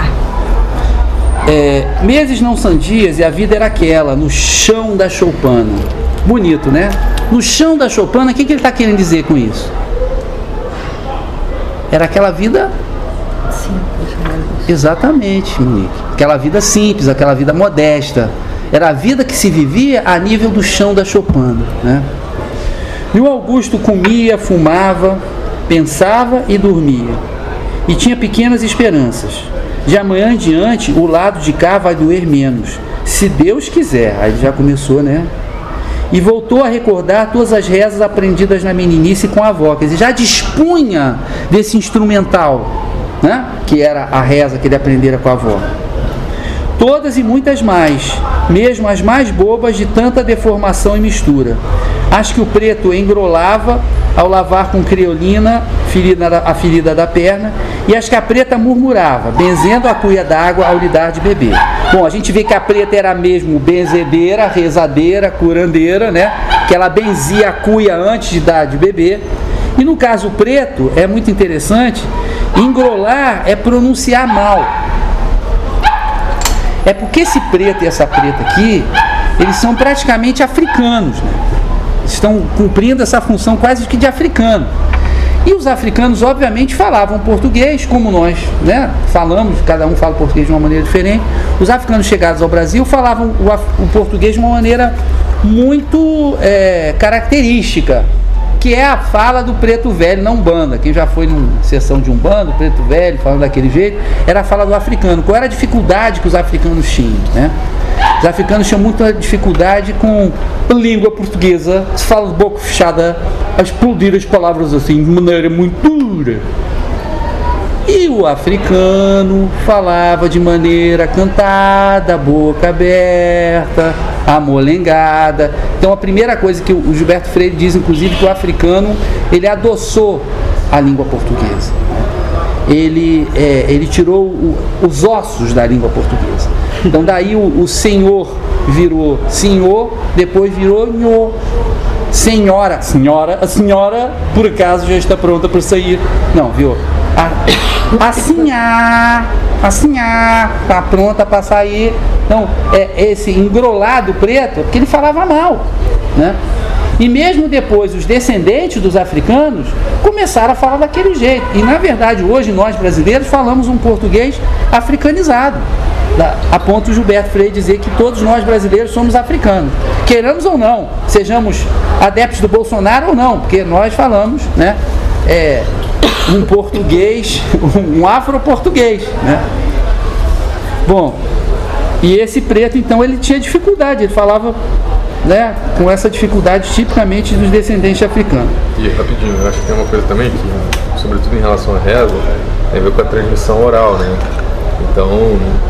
B: É, meses não são dias e a vida era aquela, no chão da choupana. Bonito, né? No chão da choupana, o que, que ele está querendo dizer com isso? Era aquela vida Exatamente, Monique. Aquela vida simples, aquela vida modesta. Era a vida que se vivia a nível do chão da Chopin, né? E o Augusto comia, fumava, pensava e dormia. E tinha pequenas esperanças. De amanhã em diante, o lado de cá vai doer menos. Se Deus quiser. Aí já começou, né? E voltou a recordar todas as rezas aprendidas na meninice com a avó. Quer dizer, já dispunha desse instrumental, né? Que era a reza que ele aprendera com a avó. Todas e muitas mais, mesmo as mais bobas de tanta deformação e mistura. As que o preto engrolava ao lavar com criolina ferida, a ferida da perna, e as que a preta murmurava, benzendo a cuia d'água ao lhe dar de beber. Bom, a gente vê que a preta era mesmo benzedeira, rezadeira, curandeira, né? Que ela benzia a cuia antes de dar de beber. E no caso preto, é muito interessante, engrolar é pronunciar mal. É porque esse preto e essa preta aqui, eles são praticamente africanos, né? Estão cumprindo essa função quase que de africano. E os africanos, obviamente, falavam português, como nós né, falamos, cada um fala português de uma maneira diferente. Os africanos chegados ao Brasil falavam o, o português de uma maneira muito é, característica, que é a fala do preto velho na Umbanda. Quem já foi numa sessão de Umbanda, o preto velho, falando daquele jeito, era a fala do africano. Qual era a dificuldade que os africanos tinham? Né? Os africanos tinham muita dificuldade com língua portuguesa, se fala de boca fechada, a explodir as palavras assim de maneira muito dura. E o africano falava de maneira cantada, boca aberta, amolengada. Então a primeira coisa que o Gilberto Freire diz, inclusive, que o africano ele adoçou a língua portuguesa. Ele, é, ele tirou o, os ossos da língua portuguesa. Então daí o, o senhor virou senhor, depois virou nho. Senhora, senhora, a senhora por acaso já está pronta para sair. Não, viu? A, assim a, assim a, tá pronta para sair. Então, é esse engrolado preto, porque ele falava mal, né? E mesmo depois, os descendentes dos africanos começaram a falar daquele jeito. E na verdade, hoje nós brasileiros falamos um português africanizado a ponto Gilberto Freire dizer que todos nós brasileiros somos africanos. Queiramos ou não, sejamos adeptos do Bolsonaro ou não, porque nós falamos, né? É, um português, um afro-português, né? Bom, e esse preto, então, ele tinha dificuldade, ele falava né, com essa dificuldade tipicamente dos descendentes africanos.
F: E rapidinho, eu acho que tem uma coisa também que, sobretudo em relação à reza, tem a ver com a transmissão oral, né? Então,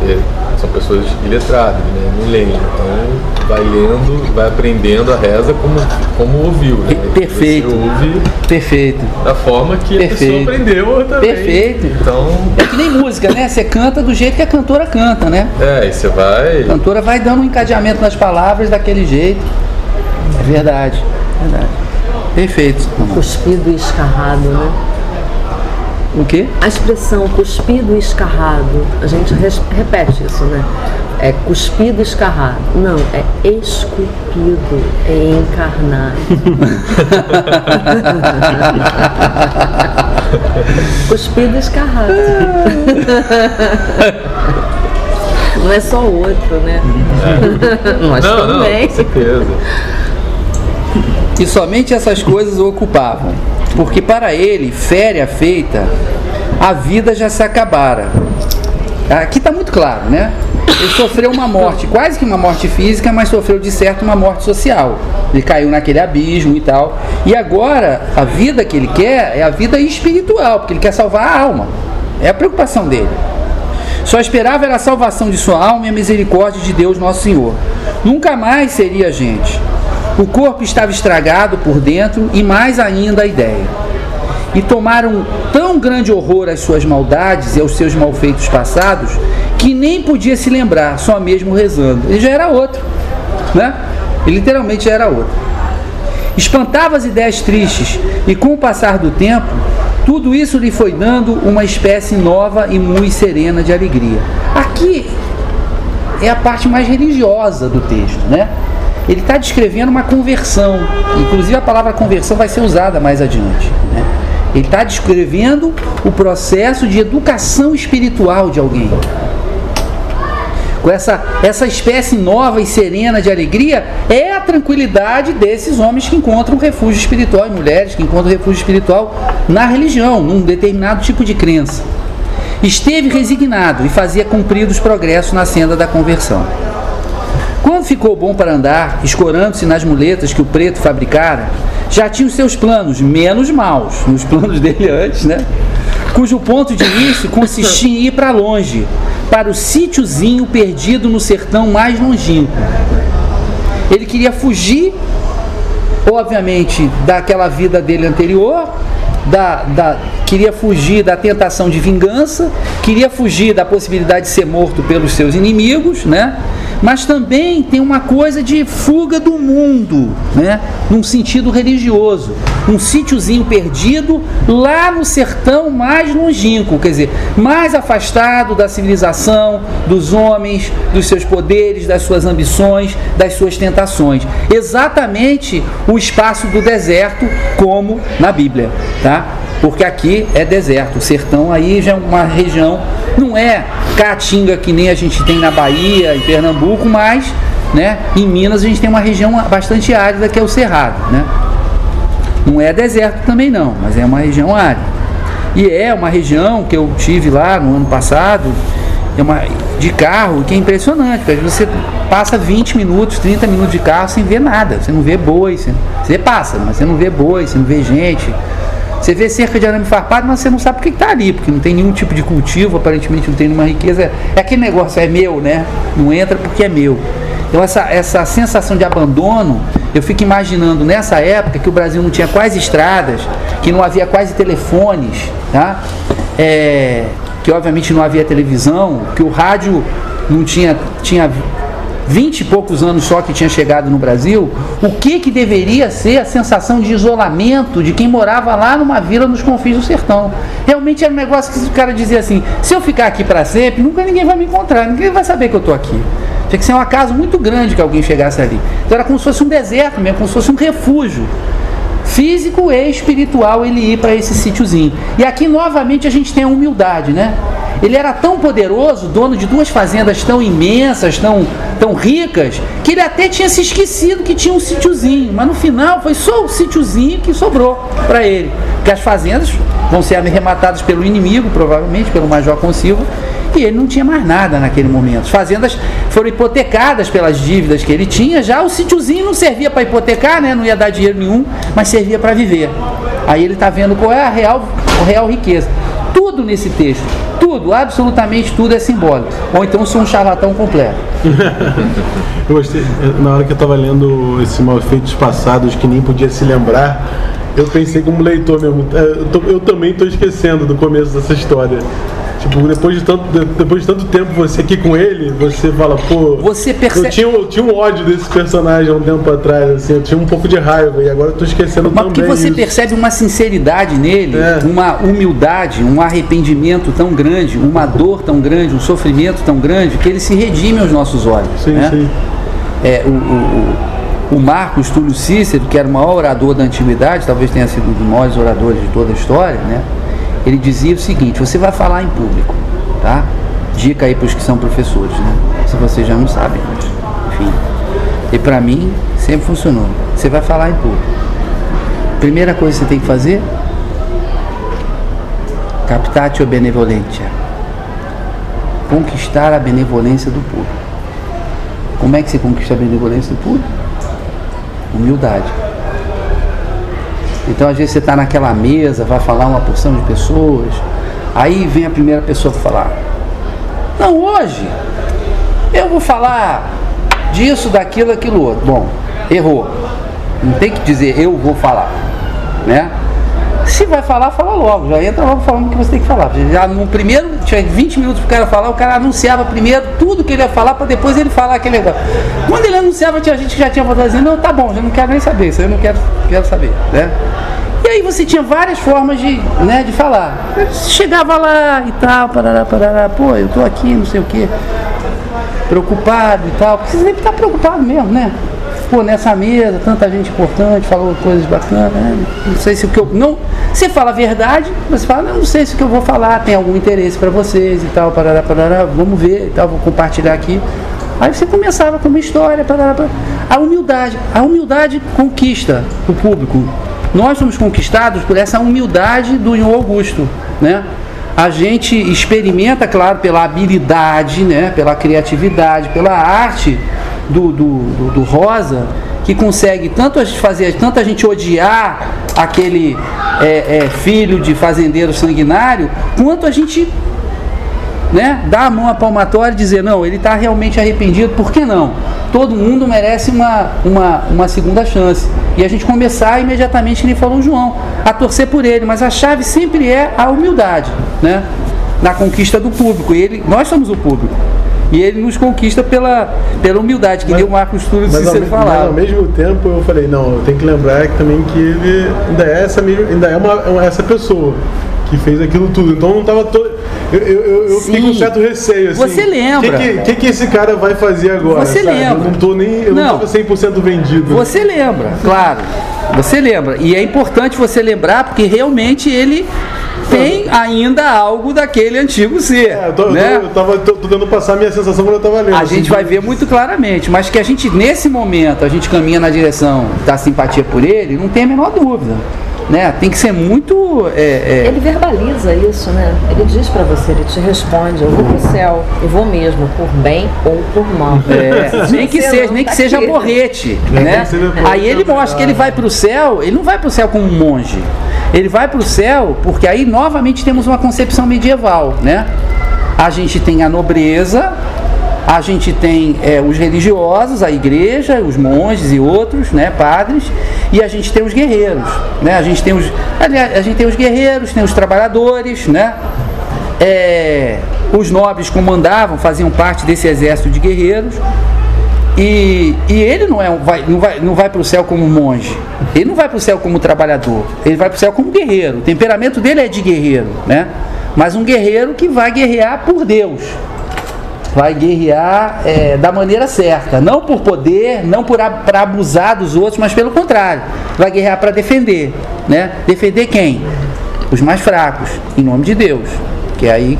F: é, são pessoas iletradas, né? não leem. Então, vai lendo, vai aprendendo a reza como, como ouviu. Né?
B: Perfeito.
F: Você ouve
B: Perfeito.
F: da forma que
B: Perfeito.
F: a pessoa aprendeu também.
B: Perfeito.
F: Então,
B: É que nem música, né? Você canta do jeito que a cantora canta, né?
F: é, e você vai.
B: A cantora vai dando um encadeamento nas palavras daquele jeito. É verdade, verdade. Perfeito.
G: Cuspido e escarrado, né?
B: O quê?
G: A expressão cuspido e escarrado, a gente res- repete isso, né? É cuspido e escarrado. Não, é esculpido e encarnado. cuspido e escarrado. Não é só o outro, né? Nós
F: Não, não,
G: também.
F: com certeza.
B: E somente essas coisas o ocupavam, porque para ele, féria feita, a vida já se acabara. Aqui está muito claro, né? Ele sofreu uma morte, quase que uma morte física, mas sofreu de certo uma morte social. Ele caiu naquele abismo e tal. E agora, a vida que ele quer é a vida espiritual, porque ele quer salvar a alma. É a preocupação dele. Só esperava era a salvação de sua alma e a misericórdia de Deus Nosso Senhor. Nunca mais seria gente. O corpo estava estragado por dentro e mais ainda a ideia. E tomaram tão grande horror às suas maldades e aos seus malfeitos passados que nem podia se lembrar, só mesmo rezando. Ele já era outro, né? Ele literalmente já era outro. Espantava as ideias tristes e com o passar do tempo, tudo isso lhe foi dando uma espécie nova e muito serena de alegria. Aqui é a parte mais religiosa do texto, né? Ele está descrevendo uma conversão, inclusive a palavra conversão vai ser usada mais adiante. Né? Ele está descrevendo o processo de educação espiritual de alguém. com essa, essa espécie nova e serena de alegria, é a tranquilidade desses homens que encontram refúgio espiritual e mulheres que encontram refúgio espiritual na religião, num determinado tipo de crença. Esteve resignado e fazia cumpridos progressos na senda da conversão. Quando ficou bom para andar, escorando-se nas muletas que o preto fabricara, já tinha os seus planos, menos maus, nos planos dele antes, né? Cujo ponto de início consistia em ir para longe, para o sítiozinho perdido no sertão mais longínquo. Ele queria fugir, obviamente, daquela vida dele anterior, da, da, queria fugir da tentação de vingança, queria fugir da possibilidade de ser morto pelos seus inimigos, né? Mas também tem uma coisa de fuga do mundo, né? num sentido religioso. Um sítiozinho perdido lá no sertão mais longínquo, quer dizer, mais afastado da civilização, dos homens, dos seus poderes, das suas ambições, das suas tentações. Exatamente o espaço do deserto, como na Bíblia, tá? Porque aqui é deserto, o sertão aí já é uma região, não é caatinga que nem a gente tem na Bahia, em Pernambuco, mas né, em Minas a gente tem uma região bastante árida que é o Cerrado. Né? Não é deserto também não, mas é uma região árida. E é uma região que eu tive lá no ano passado, é uma, de carro, que é impressionante, porque você passa 20 minutos, 30 minutos de carro sem ver nada. Você não vê boi, você, você passa, mas você não vê boi, você não vê gente. Você vê cerca de arame farpado, mas você não sabe por que está ali, porque não tem nenhum tipo de cultivo, aparentemente não tem nenhuma riqueza. É aquele negócio, é meu, né? Não entra porque é meu. Então essa, essa sensação de abandono, eu fico imaginando nessa época que o Brasil não tinha quase estradas, que não havia quase telefones, tá? É, que obviamente não havia televisão, que o rádio não tinha, tinha vinte e poucos anos só que tinha chegado no Brasil, o que, que deveria ser a sensação de isolamento de quem morava lá numa vila nos confins do sertão. Realmente era um negócio que o cara dizia assim: se eu ficar aqui para sempre, nunca ninguém vai me encontrar, ninguém vai saber que eu estou aqui. Tinha que ser um acaso muito grande que alguém chegasse ali. Então era como se fosse um deserto mesmo, como se fosse um refúgio físico e espiritual ele ir para esse sítiozinho. E aqui novamente a gente tem a humildade, né? Ele era tão poderoso, dono de duas fazendas tão imensas, tão, tão ricas, que ele até tinha se esquecido que tinha um sítiozinho. Mas no final foi só o sítiozinho que sobrou para ele. Porque as fazendas vão ser arrematadas pelo inimigo, provavelmente pelo Major Consilva, e ele não tinha mais nada naquele momento. As fazendas foram hipotecadas pelas dívidas que ele tinha, já o sítiozinho não servia para hipotecar, né? não ia dar dinheiro nenhum, mas servia para viver. Aí ele está vendo qual é a real, a real riqueza. Tudo nesse texto, tudo, absolutamente tudo é simbólico. Ou então sou um charlatão completo.
D: eu gostei, na hora que eu estava lendo esses malfeitos passados que nem podia se lembrar, eu pensei como leitor mesmo. É, eu, tô, eu também estou esquecendo do começo dessa história. Tipo, depois de tanto, depois de tanto tempo você aqui com ele, você fala, pô.
B: Você percebe.
D: Eu tinha, eu tinha um ódio desse personagem há um tempo atrás, assim, eu tinha um pouco de raiva, e agora eu tô esquecendo
B: Mas
D: também.
B: porque você
D: isso.
B: percebe uma sinceridade nele,
D: É.
B: uma humildade, um arrependimento tão grande, uma dor tão grande, um sofrimento tão grande, que ele se redime aos nossos olhos.
D: Sim,
B: né?
D: sim.
B: É, o, o, o, o Marcos Túlio Cícero, que era o maior orador da antiguidade, talvez tenha sido um dos maiores oradores de toda a história, né? Ele dizia o seguinte: você vai falar em público, tá? Dica aí para os que são professores, né? Se você já não sabe, mas, enfim. E para mim sempre funcionou. Você vai falar em público. Primeira coisa que você tem que fazer: captatio benevolentia. Conquistar a benevolência do público. Como é que você conquista a benevolência do público? Humildade. Então, às vezes, você está naquela mesa, vai falar uma porção de pessoas, aí vem a primeira pessoa para falar: Não, hoje eu vou falar disso, daquilo, aquilo outro. Bom, errou. Não tem que dizer eu vou falar, né? Se vai falar, fala logo. Já entra logo falando o que você tem que falar. Já no primeiro, tinha 20 minutos para o cara falar, o cara anunciava primeiro tudo que ele ia falar para depois ele falar aquele negócio. Quando ele anunciava, tinha gente que já tinha de dizer, não, tá bom, já não quero nem saber, isso eu não quero, quero saber, né? E aí você tinha várias formas de, né, de falar. Você chegava lá e tal, parará, parará, pô, eu tô aqui, não sei o quê, preocupado e tal. Porque você sempre tá preocupado mesmo, né? Pô, nessa mesa, tanta gente importante, falou coisas bacanas, né? Não sei se o que eu. Não, Você fala a verdade, você fala, não sei se o que eu vou falar tem algum interesse para vocês e tal, parará, parará, vamos ver e tal, vou compartilhar aqui. Aí você começava com uma história, parará, parará. a humildade, a humildade conquista o público. Nós somos conquistados por essa humildade do Augusto, né? A gente experimenta, claro, pela habilidade, né? pela criatividade, pela arte do, do, do, do Rosa, que consegue tanto fazer, tanto a gente odiar aquele é, é, filho de fazendeiro sanguinário, quanto a gente né, dar a mão à palmatória e dizer, não, ele está realmente arrependido, por que não? Todo mundo merece uma, uma, uma segunda chance. E a gente começar imediatamente, ele falou João, a torcer por ele, mas a chave sempre é a humildade, né? Na conquista do público. Ele, nós somos o público. E ele nos conquista pela, pela humildade, que mas, nem o Marcos Túlio Cícero falava. Mas
D: ao mesmo tempo eu falei, não, eu tenho que lembrar que, também que ele ainda é essa, mesma, ainda é uma, essa pessoa que fez aquilo tudo. Então não estava todo. Eu, eu, eu fiquei com um certo receio. Assim,
B: Você lembra?
D: O que, que, que, esse cara vai fazer agora?
B: Você sabe? lembra?
D: Eu não tô nem. Eu não, não 100% vendido.
B: Você lembra, claro. Você lembra. E é importante você lembrar porque realmente ele tem ainda algo daquele antigo ser. É, eu, tô, né?
D: eu, tava, tô, tô dando passar a minha sensação quando eu estava lendo.
B: A assim, gente vai ver muito claramente, mas que a gente, nesse momento, a gente caminha na direção da simpatia por ele, não tem a menor dúvida. Né? Tem que ser muito. É,
G: é... Ele verbaliza isso, né? Ele diz para você, ele te responde: eu vou pro céu, eu vou mesmo, por bem ou por mal.
B: É, nem que seja, nem que seja porrete, né? Aí ele mostra que ele vai pro céu, ele não vai pro céu como um monge. Ele vai para o céu porque aí novamente temos uma concepção medieval, né? A gente tem a nobreza, a gente tem é, os religiosos, a igreja, os monges e outros, né, padres, e a gente tem os guerreiros, né? A gente tem os, aliás, a gente tem os guerreiros, tem os trabalhadores, né? É, os nobres comandavam, faziam parte desse exército de guerreiros. E, e ele não, é, vai, não vai, não vai para o céu como monge, ele não vai para o céu como trabalhador, ele vai para o céu como guerreiro. O temperamento dele é de guerreiro, né? Mas um guerreiro que vai guerrear por Deus, vai guerrear é, da maneira certa, não por poder, não para abusar dos outros, mas pelo contrário, vai guerrear para defender, né? Defender quem? Os mais fracos, em nome de Deus, que é aí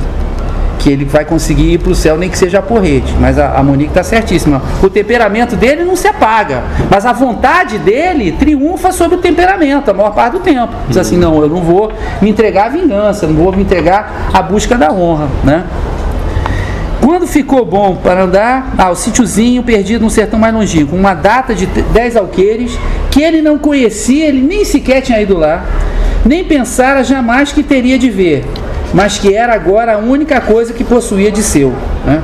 B: que ele vai conseguir ir para o céu, nem que seja a porrete. Mas a, a Monique está certíssima. O temperamento dele não se apaga, mas a vontade dele triunfa sobre o temperamento a maior parte do tempo. Diz assim: não, eu não vou me entregar à vingança, não vou me entregar à busca da honra. Né? Quando ficou bom para andar, ah, o sítiozinho perdido no sertão mais longínquo, uma data de 10 alqueires que ele não conhecia, ele nem sequer tinha ido lá, nem pensara jamais que teria de ver mas que era agora a única coisa que possuía de seu. Né?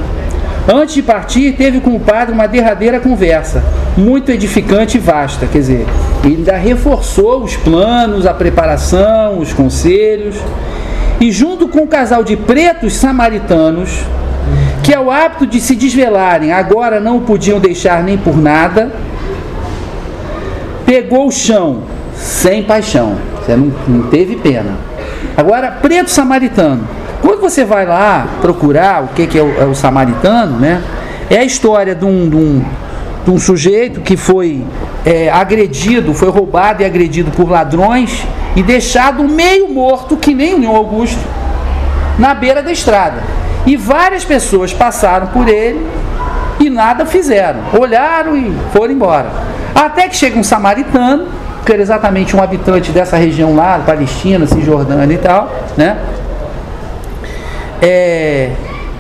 B: Antes de partir, teve com o padre uma derradeira conversa, muito edificante e vasta. Quer dizer, ele ainda reforçou os planos, a preparação, os conselhos. E junto com o casal de pretos samaritanos, que ao hábito de se desvelarem agora não o podiam deixar nem por nada, pegou o chão sem paixão. Não, não teve pena Agora, preto samaritano. Quando você vai lá procurar o que, que é, o, é o samaritano, né? É a história de um, de um, de um sujeito que foi é, agredido, foi roubado e agredido por ladrões e deixado meio morto, que nem o Leão Augusto, na beira da estrada. E várias pessoas passaram por ele e nada fizeram. Olharam e foram embora. Até que chega um samaritano que era exatamente um habitante dessa região lá, Palestina, Cisjordânia e tal, né? É,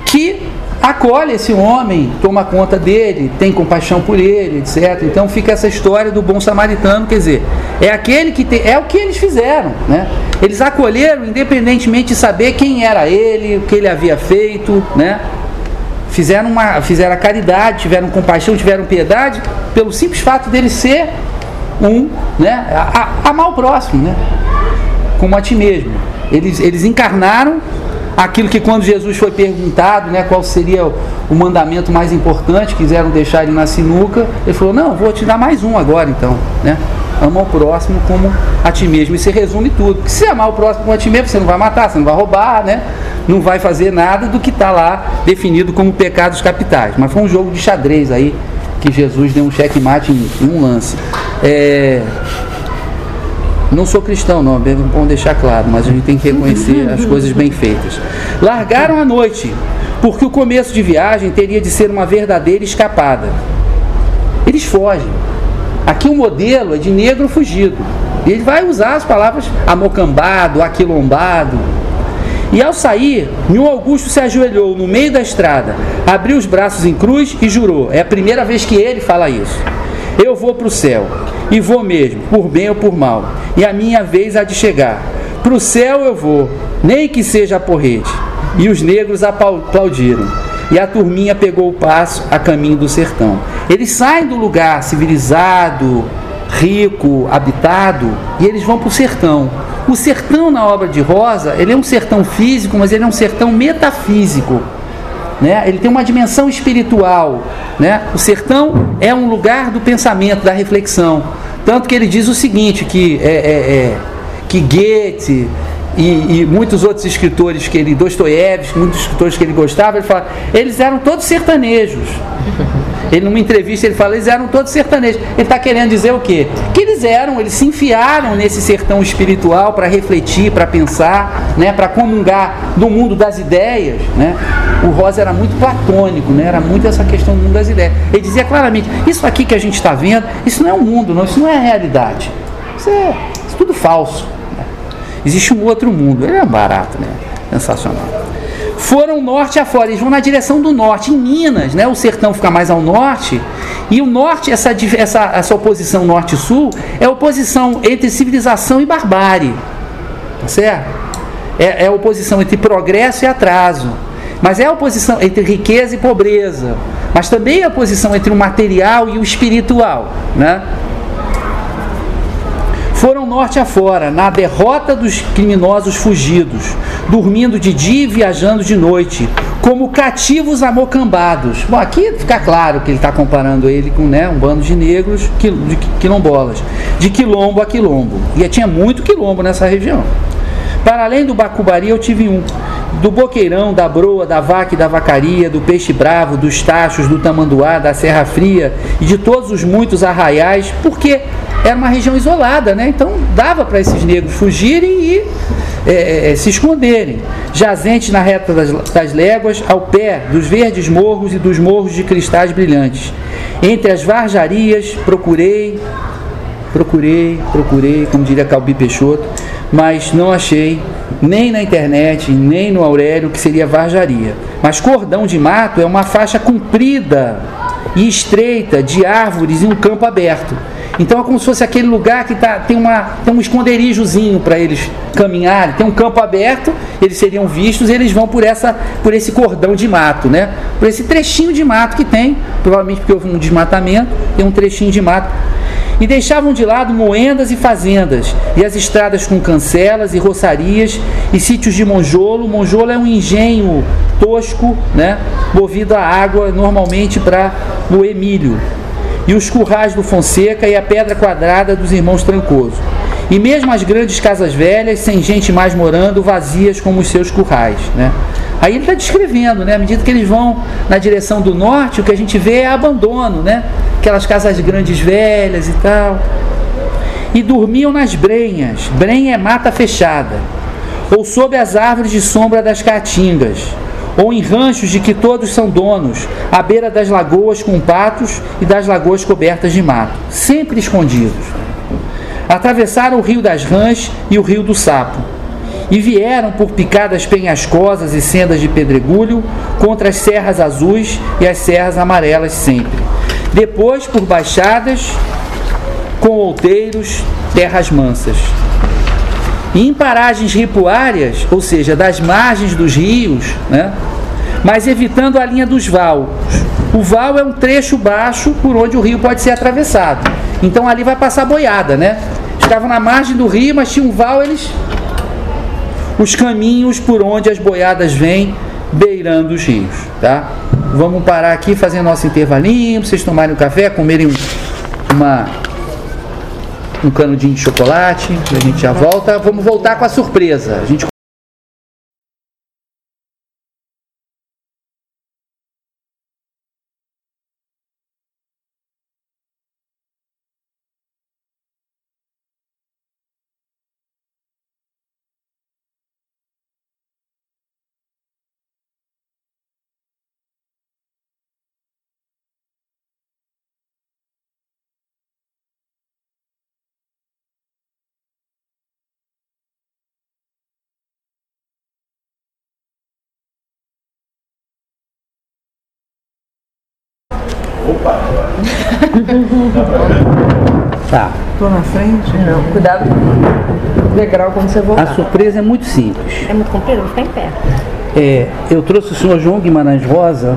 B: que acolhe esse homem, toma conta dele, tem compaixão por ele, etc. Então fica essa história do bom samaritano, quer dizer, é aquele que tem, é o que eles fizeram, né? Eles acolheram independentemente de saber quem era ele, o que ele havia feito, né? Fizeram uma, fizeram a caridade, tiveram compaixão, tiveram piedade, pelo simples fato dele ser um, né, a, amar o próximo, né, como a ti mesmo. Eles, eles encarnaram aquilo que quando Jesus foi perguntado, né, qual seria o mandamento mais importante, quiseram deixar ele na sinuca, ele falou, não, vou te dar mais um agora então, né, ama o próximo como a ti mesmo, e se resume tudo, porque se amar o próximo como a ti mesmo, você não vai matar, você não vai roubar, né, não vai fazer nada do que está lá definido como pecados capitais, mas foi um jogo de xadrez aí, que Jesus deu um checkmate em, em um lance. É... Não sou cristão, não, é bom deixar claro, mas a gente tem que reconhecer as coisas bem feitas. Largaram a noite, porque o começo de viagem teria de ser uma verdadeira escapada. Eles fogem. Aqui o modelo é de negro fugido. Ele vai usar as palavras amocambado, aquilombado. E ao sair, Nil Augusto se ajoelhou no meio da estrada, abriu os braços em cruz e jurou. É a primeira vez que ele fala isso. Eu vou para o céu, e vou mesmo, por bem ou por mal, e a minha vez há de chegar. Para o céu eu vou, nem que seja a porrete. E os negros aplaudiram. E a turminha pegou o passo a caminho do sertão. Eles saem do lugar civilizado, rico, habitado, e eles vão para o sertão. O sertão na obra de Rosa, ele é um sertão físico, mas ele é um sertão metafísico. Né? Ele tem uma dimensão espiritual. Né? O sertão é um lugar do pensamento, da reflexão. Tanto que ele diz o seguinte, que, é, é, é que Goethe e, e, muitos outros escritores que ele, Dostoiévski, muitos escritores que ele gostava, ele fala, eles eram todos sertanejos. Ele numa entrevista ele fala, eles eram todos sertanejos. Ele está querendo dizer o quê? Que eles eram, eles se enfiaram nesse sertão espiritual para refletir, para pensar, né, para comungar do mundo das ideias. Né? O Rosa era muito platônico, né? era muito essa questão do mundo das ideias. Ele dizia claramente, isso aqui que a gente está vendo, isso não é o mundo, não, isso não é a realidade. Isso é, isso é tudo falso. Né? Existe um outro mundo. Ele é barato, né? Sensacional foram norte afora, eles vão na direção do norte. Em Minas, né, o sertão fica mais ao norte, e o norte, essa, essa, essa oposição norte-sul, é oposição entre civilização e barbárie. Tá certo? É, é oposição entre progresso e atraso. Mas é oposição entre riqueza e pobreza. Mas também é a oposição entre o material e o espiritual. Né? Foram norte afora, na derrota dos criminosos fugidos, dormindo de dia e viajando de noite, como cativos amocambados. Bom, aqui fica claro que ele está comparando ele com né, um bando de negros de quilombolas, de quilombo a quilombo. E tinha muito quilombo nessa região. Para além do Bacubari, eu tive um. Do boqueirão, da broa, da vaca e da vacaria, do peixe bravo, dos tachos, do tamanduá, da serra fria e de todos os muitos arraiais, porque era uma região isolada, né? Então dava para esses negros fugirem e é, é, é, se esconderem. Jazentes na reta das, das léguas, ao pé dos verdes morros e dos morros de cristais brilhantes. Entre as varjarias, procurei, procurei, procurei, como diria Calbi Peixoto, mas não achei nem na internet, nem no Aurélio que seria varjaria. Mas cordão de mato é uma faixa comprida e estreita de árvores em um campo aberto então é como se fosse aquele lugar que tá, tem, uma, tem um esconderijozinho para eles caminharem, tem um campo aberto, eles seriam vistos e eles vão por, essa, por esse cordão de mato, né? por esse trechinho de mato que tem, provavelmente porque houve um desmatamento, tem um trechinho de mato. E deixavam de lado moendas e fazendas, e as estradas com cancelas e roçarias e sítios de monjolo. Monjolo é um engenho tosco, né? movido a água normalmente para moer milho e os currais do Fonseca e a pedra quadrada dos irmãos Trancoso. E mesmo as grandes casas velhas, sem gente mais morando, vazias como os seus currais. Né? Aí ele está descrevendo, né? à medida que eles vão na direção do norte, o que a gente vê é abandono, né? aquelas casas grandes velhas e tal. E dormiam nas brenhas, brenha é mata fechada, ou sob as árvores de sombra das caatingas ou em ranchos de que todos são donos, à beira das lagoas com patos e das lagoas cobertas de mato, sempre escondidos. Atravessaram o rio das Rãs e o rio do Sapo, e vieram por picadas penhascosas e sendas de pedregulho contra as serras azuis e as serras amarelas sempre. Depois por baixadas com outeiros, terras mansas. E em paragens ripuárias, ou seja, das margens dos rios, né? mas evitando a linha dos vales. O val é um trecho baixo por onde o rio pode ser atravessado. Então ali vai passar boiada, né? Estavam na margem do rio, mas tinha um val, eles. Os caminhos por onde as boiadas vêm beirando os rios, tá? Vamos parar aqui, fazer nosso intervalinho, vocês tomarem um café, comerem uma um canudinho de chocolate, a gente já volta. Vamos voltar com a surpresa. A gente Tá.
C: Tô na frente?
G: Não, cuidado com o degrau quando você
B: A
G: voltar.
B: surpresa é muito simples.
E: É muito comprido? Vou ficar em pé.
B: É, eu trouxe o senhor João Guimarães Rosa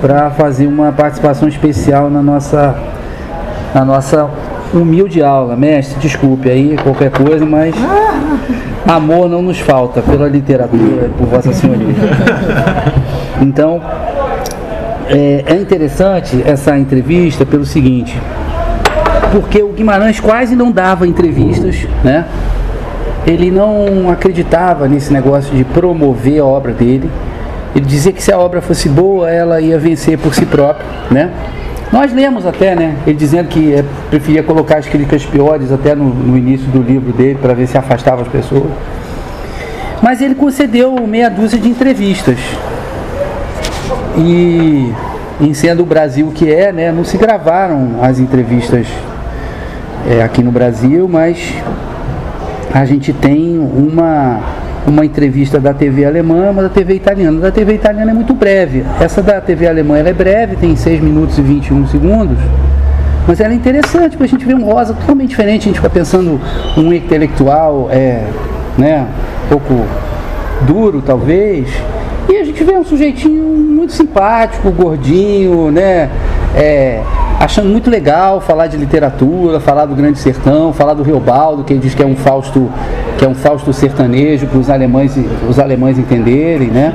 B: para fazer uma participação especial na nossa, na nossa humilde aula. Mestre, desculpe aí qualquer coisa, mas amor não nos falta pela literatura e por Vossa Senhoria. Então, é, é interessante essa entrevista pelo seguinte, porque o Guimarães quase não dava entrevistas, né? ele não acreditava nesse negócio de promover a obra dele. Ele dizia que se a obra fosse boa, ela ia vencer por si própria, né? Nós lemos até, né? Ele dizendo que eh, preferia colocar as críticas piores até no, no início do livro dele para ver se afastava as pessoas. Mas ele concedeu meia dúzia de entrevistas. E em sendo o Brasil que é, né? Não se gravaram as entrevistas eh, aqui no Brasil, mas a gente tem uma, uma entrevista da TV alemã, uma da TV italiana. Da TV italiana é muito breve. Essa da TV alemã é breve, tem 6 minutos e 21 segundos. Mas ela é interessante, para a gente ver um rosa totalmente diferente. A gente fica pensando um intelectual, é, né, um pouco duro talvez. E a gente vê um sujeitinho muito simpático, gordinho, né? é, achando muito legal falar de literatura, falar do Grande Sertão, falar do Riobaldo, que ele diz que é um Fausto, que é um Fausto sertanejo para os alemães, os alemães entenderem, né?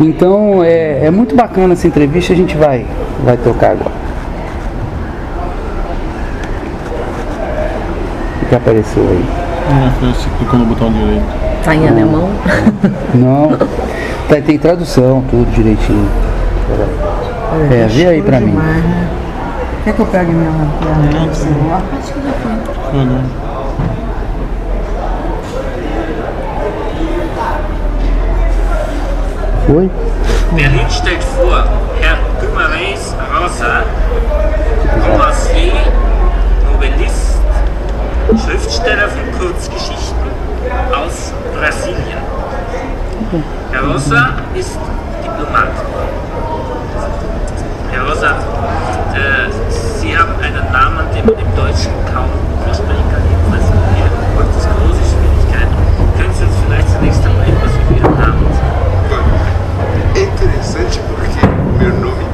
B: Então é, é muito bacana essa entrevista, a gente vai, vai tocar agora. O que apareceu aí?
D: É, você clicou no botão direito.
G: Tá em alemão?
B: Não, tá, tem tradução, tudo direitinho. Peraí. É, vê aí pra mim.
C: Demais, né? Quer que eu pegue minha lanterna do celular?
D: Foi, né?
B: Foi?
H: Berlin stellt vor, Herr Guimarães Rosa, Romancier, Novellist, Schriftsteller von Kurzgeschichten aus Brasilien. Herr Rosa ist Diplomat. Herr Rosa, äh, Sie haben einen Namen, den man im Deutschen kaum aussprechen kann. Jedenfalls mir macht das große Schwierigkeiten. Können Sie uns vielleicht zunächst einmal etwas über Ihren Namen sagen?
I: É interessante porque meu nome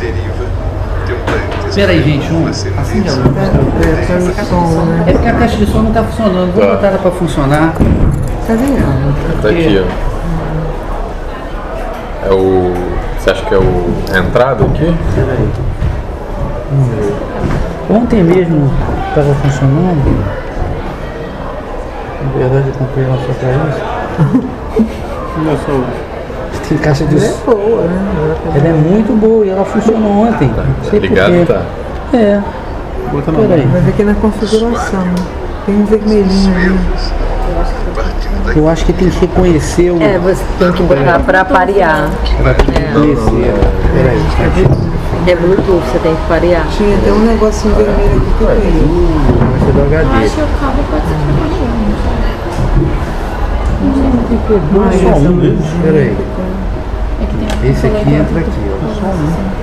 I: deriva de um parentesco.
B: Peraí, gente, um. Assim já?
C: É, som, né?
B: É porque a caixa de som não tá funcionando. Vou
F: Tá.
B: botar ela pra funcionar.
C: Cadê ela?
F: Tá aqui, ó. É o. Você acha que é o. a entrada aqui?
B: Peraí. Ontem mesmo estava funcionando. Na verdade eu comprei ela só pra isso.
D: Olha só.
B: Tem caixa de
C: Ela é boa, né?
B: Ela é muito boa e ela funcionou ontem. Não sei
F: Ligado, tá?
B: É,
D: Bota na
B: peraí.
C: Vai ver aqui na configuração. Tem um vermelhinho ali.
B: Eu acho que tem que reconhecer o.
G: É, você tem que botar pra parear.
B: Vai ter que reconhecer. Peraí.
G: É Bluetooth, você tem que parear.
C: Tinha até um negocinho vermelho aqui que eu peguei.
B: Vai ser do HD.
E: Acho que o cabo pode ser
B: Não, só um. Peraí.
E: É que tem
B: Esse aqui entra aqui, ó. Só um.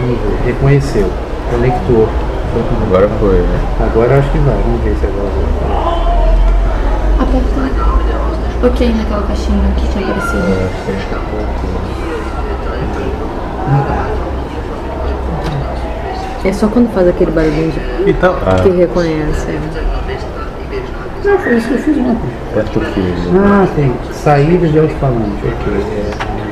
B: Vamos ver. Reconheceu. Conector.
F: Agora foi, né?
B: Agora acho que vai. Vamos ver se agora vai.
E: Aperta ok naquela caixinha que tinha aparecido.
G: É só quando faz aquele barulhinho de-
D: E tá.
G: que reconhece. é.
B: Não, foi isso que eu fiz ontem.
F: Aperta o fio.
B: Ah, tem. Saída de alto-falante. Ok.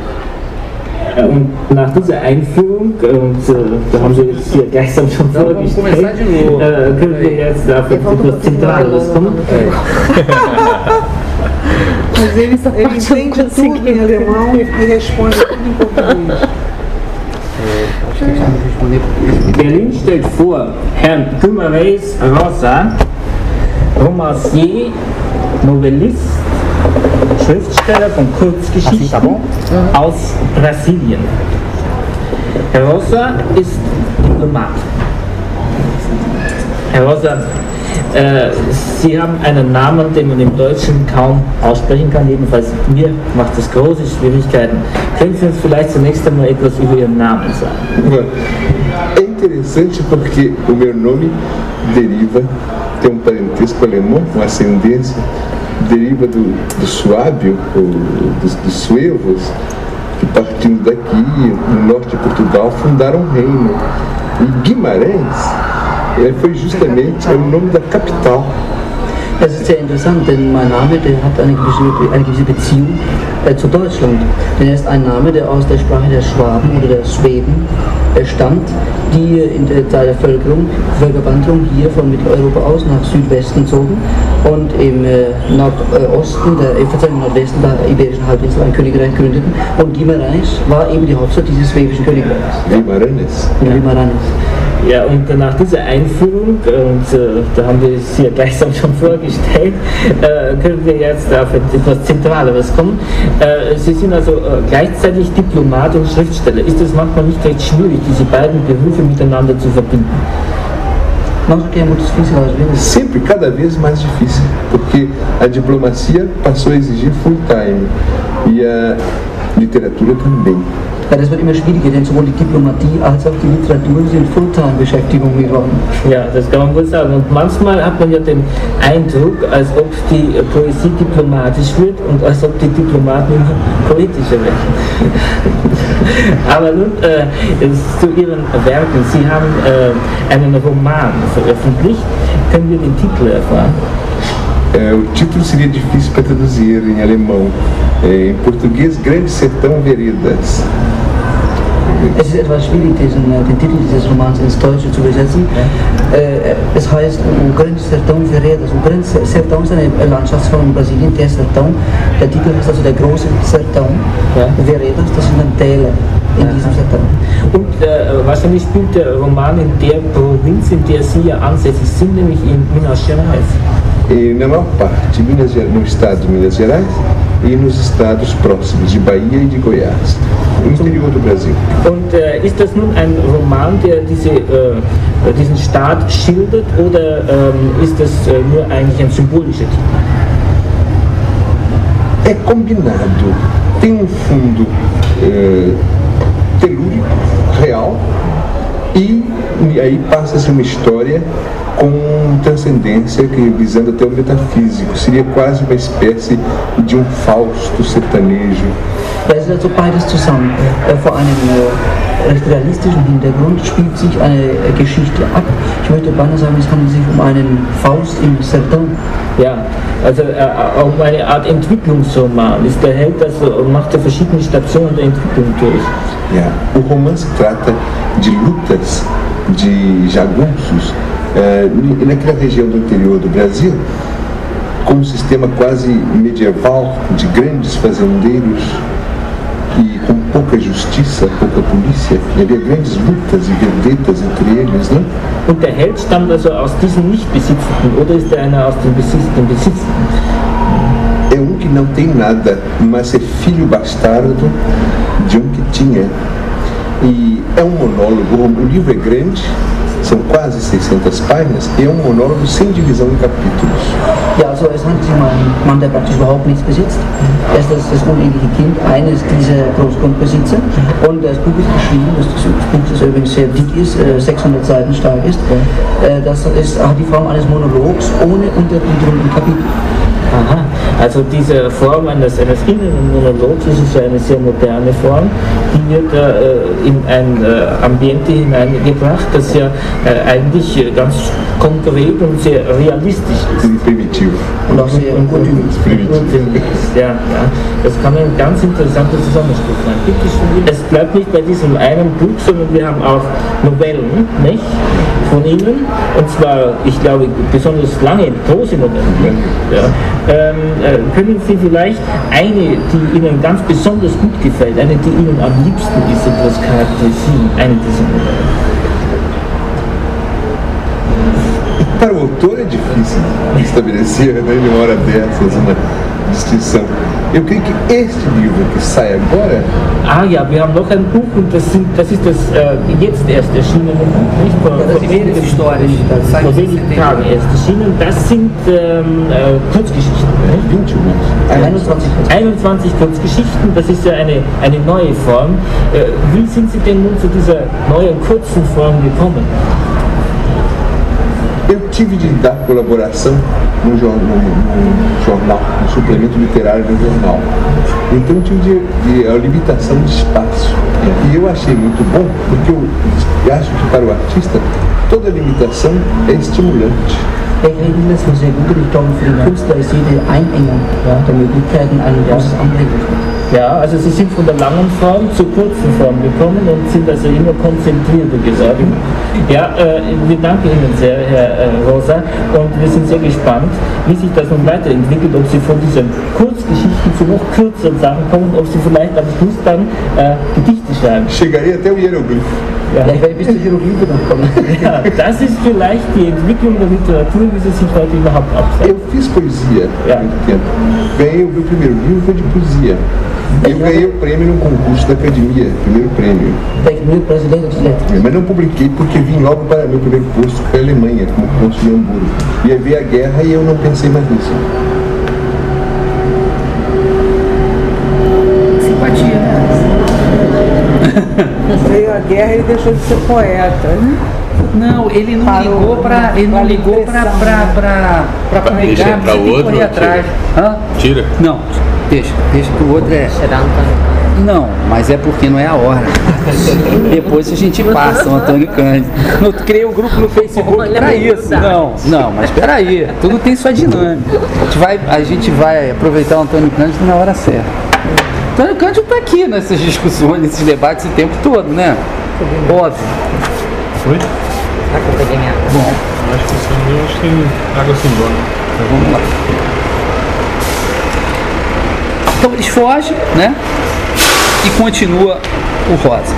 J: Und nach dieser Einführung, und äh, da haben Sie jetzt hier gestern schon vorgestellt, äh, können wir jetzt auf etwas Zentrales kommen?
C: Mas ele, ele entende tudo em alemão e responde tudo em português.
B: Eles.
J: Berlin stellt vor, Herrn Guimarães Rosa, Romancier, Novellist, Schriftsteller von Kurzgeschichten aus Brasilien. Herr Rosa ist Diplomat. Herr Rosa, Äh, Sie haben einen Namen, den man im Deutschen kaum aussprechen kann. Jedenfalls mir macht das große Schwierigkeiten. Können Sie uns vielleicht zunächst einmal etwas über Ihren Namen sagen?
I: É interessante porque o meu nome deriva, tem um parentesco alemão, uma ascendência, deriva do, do suábio, ou dos, dos suevos, que partindo daqui, no norte de Portugal, fundaram um reino. E Guimarães eh, foi justamente é o nome da capital
K: Das ist sehr interessant, denn mein Name der hat eine gewisse, eine gewisse Beziehung äh, zu Deutschland. Denn er ist ein Name, der aus der Sprache der Schwaben oder der Schweden äh, stammt, die in der Zeit der Völkerung, Völkerwanderung hier von Mitteleuropa aus nach Südwesten zogen und im äh, Nordosten, der, äh, Verzeihung, Nordwesten der Iberischen Halbinsel ein Königreich gründeten. Und Guimarães war eben die Hauptstadt dieses schwäbischen Königreichs.
I: Guimarães.
K: Guimarães.
J: Ja, und nach dieser Einführung, und äh, da haben wir es hier gleichsam schon vorgestellt, äh, können wir jetzt auf etwas Zentraleres kommen. Äh, Sie sind also äh, gleichzeitig Diplomat und Schriftsteller. Ist es manchmal nicht recht schwierig, diese beiden Berufe miteinander zu verbinden?
K: Nossa, que é muito difícil às vezes.
I: sempre cada vez mais difícil, porque a diplomacia passou a exigir full time e a literatura também.
K: Ja, das wird immer schwieriger, denn sowohl die Diplomatie als auch die Literatur sind Fulltime-Beschäftigung geworden.
J: Ja, das kann man wohl sagen. Und manchmal hat man ja den Eindruck, als ob die Poesie diplomatisch wird und als ob die Diplomaten immer poetischer werden. Aber nun äh, zu Ihren Werken. Sie haben äh, einen Roman veröffentlicht. Können wir den Titel erfahren?
I: É, o título seria difícil para traduzir em alemão. É, em português, Grande Sertão Veredas.
K: Es ist etwas schwierig, diesen, den Titel dieses Romans ins Deutsche zu übersetzen. Äh, es heißt O Grande Sertão Veredas. O Grande Sertão ist eine Landschaftsform Brasilien, der Sertão. Der Titel heißt also der große Sertão.
J: Ja.
K: Veredas, das sind dann Täler in diesem Sertão.
J: Und äh, wahrscheinlich spielt der Roman in der Provinz, in der Sie ja ansässig sind, nämlich in Minas Gerais.
I: E, na maior parte, Minas Gerais, no estado de Minas Gerais e nos estados próximos de Bahia e de Goiás, no interior do Brasil.
J: Und äh, ist das nun ein Roman, der diese, äh, diesen Staat schildert oder ähm, ist das äh, nur eigentlich ein symbolischer Titel?
I: É combinado, tem um fundo é, telúrico, real, e, aí passa-se uma história com transcendência, que, visando até o metafísico. Seria quase uma espécie de um Fausto sertanejo.
K: Da ist also beides zusammen. Äh, vor einem äh, realistischen Hintergrund spielt sich eine äh, Geschichte ab. Ich möchte beinahe sagen, es handelt sich um einen Faust im Sertão.
J: Ja, also äh, um eine Art Entwicklungsroman. Ist der Held also macht er verschiedene Stationen der Entwicklung durch.
I: Ja, o romance trata de lutas de jagunços n- naquela região do interior do Brasil, com um sistema quase medieval de grandes fazendeiros e com pouca justiça, pouca polícia. E havia grandes lutas e vendetas entre eles, né?
J: Und der Held stammt also aus diesen Nicht-Besitzenden oder ist er einer aus den Besitzenden?
I: É um que não tem nada, mas é filho bastardo de um que tinha. E é um monólogo, o livro é grande, são quase 600 páginas, e é um monólogo sem divisão em capítulos.
K: Ja, also es handelt sich um einen Mann, der praktisch überhaupt nichts besitzt. Er ist das, das uneheliche Kind eines dieser Großgrundbesitzer. Und das Buch ist geschrieben, das, das Buch, das übrigens sehr dick ist, äh, 600 Seiten stark ist. Äh, Das ist, hat die Form eines Monologs ohne Untergliederung in Kapitel.
J: Aha, also diese Form eines, eines inneren Monologs, das ist ja eine sehr moderne Form, die wird äh, in ein äh, Ambiente hineingebracht, das ja äh, eigentlich äh, ganz konkret und sehr realistisch ist.
I: E primitivo.
K: Und auch sehr untypisch.
J: Urtümlich ist. Ja, ja. Das kann ein ganz interessanter Zusammenschluss sein. Es bleibt nicht bei diesem einen Buch, sondern wir haben auch Novellen, nicht? Von Ihnen. Und zwar, ich glaube, besonders lange, große Novellen. Ja. Ähm, äh, können Sie vielleicht eine, die Ihnen ganz besonders gut gefällt, eine, die Ihnen am liebsten ist, etwas charakterisieren, eine dieser Novellen?
I: Para o autor é difícil estabelecer né, em uma hora dessas uma distinção. Eu creio que este livro que sai agora.
J: Ah ja, wir haben noch ein Buch und das, sind, das ist das äh, jetzt erst erschienene Buch, nicht? Vor,
B: das
J: vor wenigen,
B: Histórias.
J: vor wenigen Tagen erst erschienen. Das sind ähm, äh, Kurzgeschichten. Nicht? 21, 21 Kurzgeschichten, das ist ja eine, eine neue Form. Äh, wie sind Sie denn nun zu dieser neuen kurzen Form gekommen?
I: Eu tive de dar colaboração no, jornal, no jornal, no suplemento literário do jornal. Então eu tive de, de, a limitação de espaço. E eu achei muito bom, porque eu acho que para o artista toda limitação é estimulante.
K: Ich finde das eine sehr gute Richtung für den Künstler ist jede Einengung ja, der Möglichkeiten ein großes Anliegen.
J: Ja, also Sie sind von der langen Form zur kurzen Form gekommen und sind also immer konzentrierter geworden. Ja, äh, wir danken Ihnen sehr, Herr äh, Rosa, und wir sind sehr gespannt, wie sich das nun weiterentwickelt, ob Sie von diesen Kurzgeschichten zu noch kürzeren Sachen kommen, ob Sie vielleicht am Schluss dann äh, Gedichte schreiben.
I: Chegaria até o hieroglifo.
J: Ja. ja, ich werde bis zur Hieroglyphe noch kommen. ja, das ist vielleicht die Entwicklung der Literatur, wie sie sich heute überhaupt abzeichnet.
I: Eu fiz poesia tempo. Ganhei o meu primeiro livro foi de poesia. Eu ganhei o prêmio num concurso da academia, primeiro prêmio.
K: Técnico brasileiro de letras.
I: Mas não publiquei porque vim logo para meu primeiro posto, que foi a Alemanha, como cônsul em Hamburgo. Ia ver a guerra e eu não pensei mais nisso.
B: Simpatia, né?
C: Veio a guerra e ele deixou de ser poeta, né?
B: Não, ele não
C: Parou,
B: ligou para ele não ligou para para para para
F: outro
B: correr atrás.
F: tira?
B: Hã?
F: Tira?
B: Não, deixa, deixa que o outro é não, mas é porque não é a hora. Depois a gente passa o Antônio Cândido. Eu criei um grupo no Facebook para isso. Não, não, mas espera aí. Tudo tem sua dinâmica. A gente, vai, a gente vai aproveitar o Antônio Cândido na hora certa. Antônio Cândido está aqui nessas discussões, nesses debates o tempo todo, né? Óbvio.
D: Oi?
G: Será que eu peguei minha
B: Bom,
D: Acho que sim, acho que tem água sem dono.
B: então vamos lá. Então eles fogem, né? E continua o Rosa.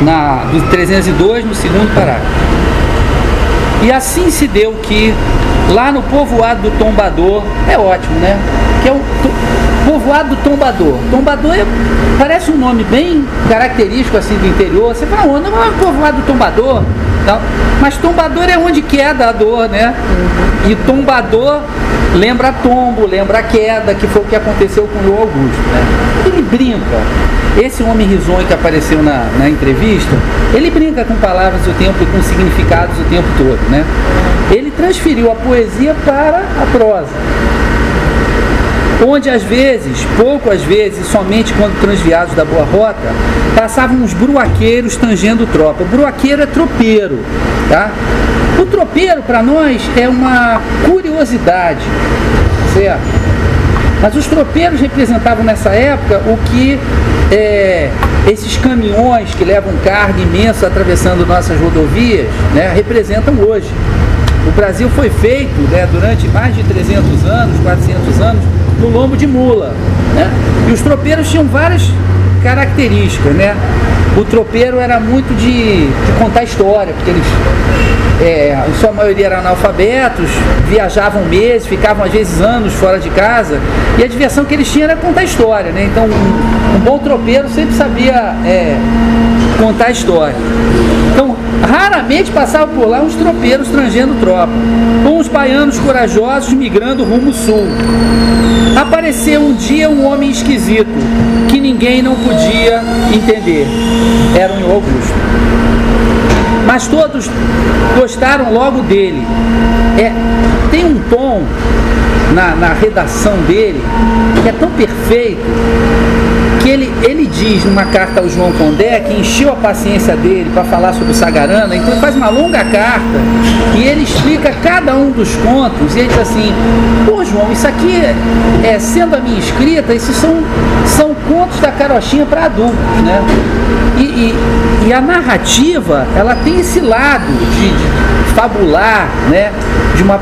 B: Na, do 302, no segundo parágrafo. E assim se deu que lá no povoado do Tombador, é ótimo, né? Que é o povoado do Tombador. Tombador é- parece um nome bem característico assim do interior. Você fala, onde não é o povoado do Tombador? Não. Mas Tombador é onde queda a dor, né? E Tombador lembra tombo, lembra queda, que foi o que aconteceu com o Augusto, né? Ele brinca. Esse homem risonho que apareceu na, na entrevista, ele brinca com palavras o tempo e com significados o tempo todo, né? Ele transferiu a poesia para a prosa onde às vezes, pouco às vezes, somente quando transviados da boa rota, passavam uns bruaqueiros tangendo tropa. Bruaqueiro é tropeiro, tá? O tropeiro para nós é uma curiosidade, certo? Mas os tropeiros representavam nessa época o que é, esses caminhões que levam carga imensa atravessando nossas rodovias né, representam hoje. O Brasil foi feito né, durante mais de 300 anos, 400 anos, no lombo de mula. Né? E os tropeiros tinham várias características. Né? O tropeiro era muito de, de contar história, porque eles, é, em sua maioria, eram analfabetos, viajavam meses, ficavam às vezes anos fora de casa, e a diversão que eles tinham era contar história. Né? Então, um, um bom tropeiro sempre sabia é, contar história. Então, raramente passavam por lá uns tropeiros trangendo tropa, com os baianos corajosos migrando rumo sul. Apareceu um dia um homem esquisito, que ninguém não podia entender. Era o Augusto. Mas todos gostaram logo dele. É, tem um tom na, na redação dele que é tão perfeito que ele, ele diz numa carta ao João Condé que encheu a paciência dele para falar sobre o Sagarana, então ele faz uma longa carta e ele explica cada um dos contos e ele diz assim, pô João, isso aqui é, é, sendo a minha escrita, esses são, são contos da carochinha para adultos, né? E, e, e a narrativa, ela tem esse lado de, de fabular, né? De uma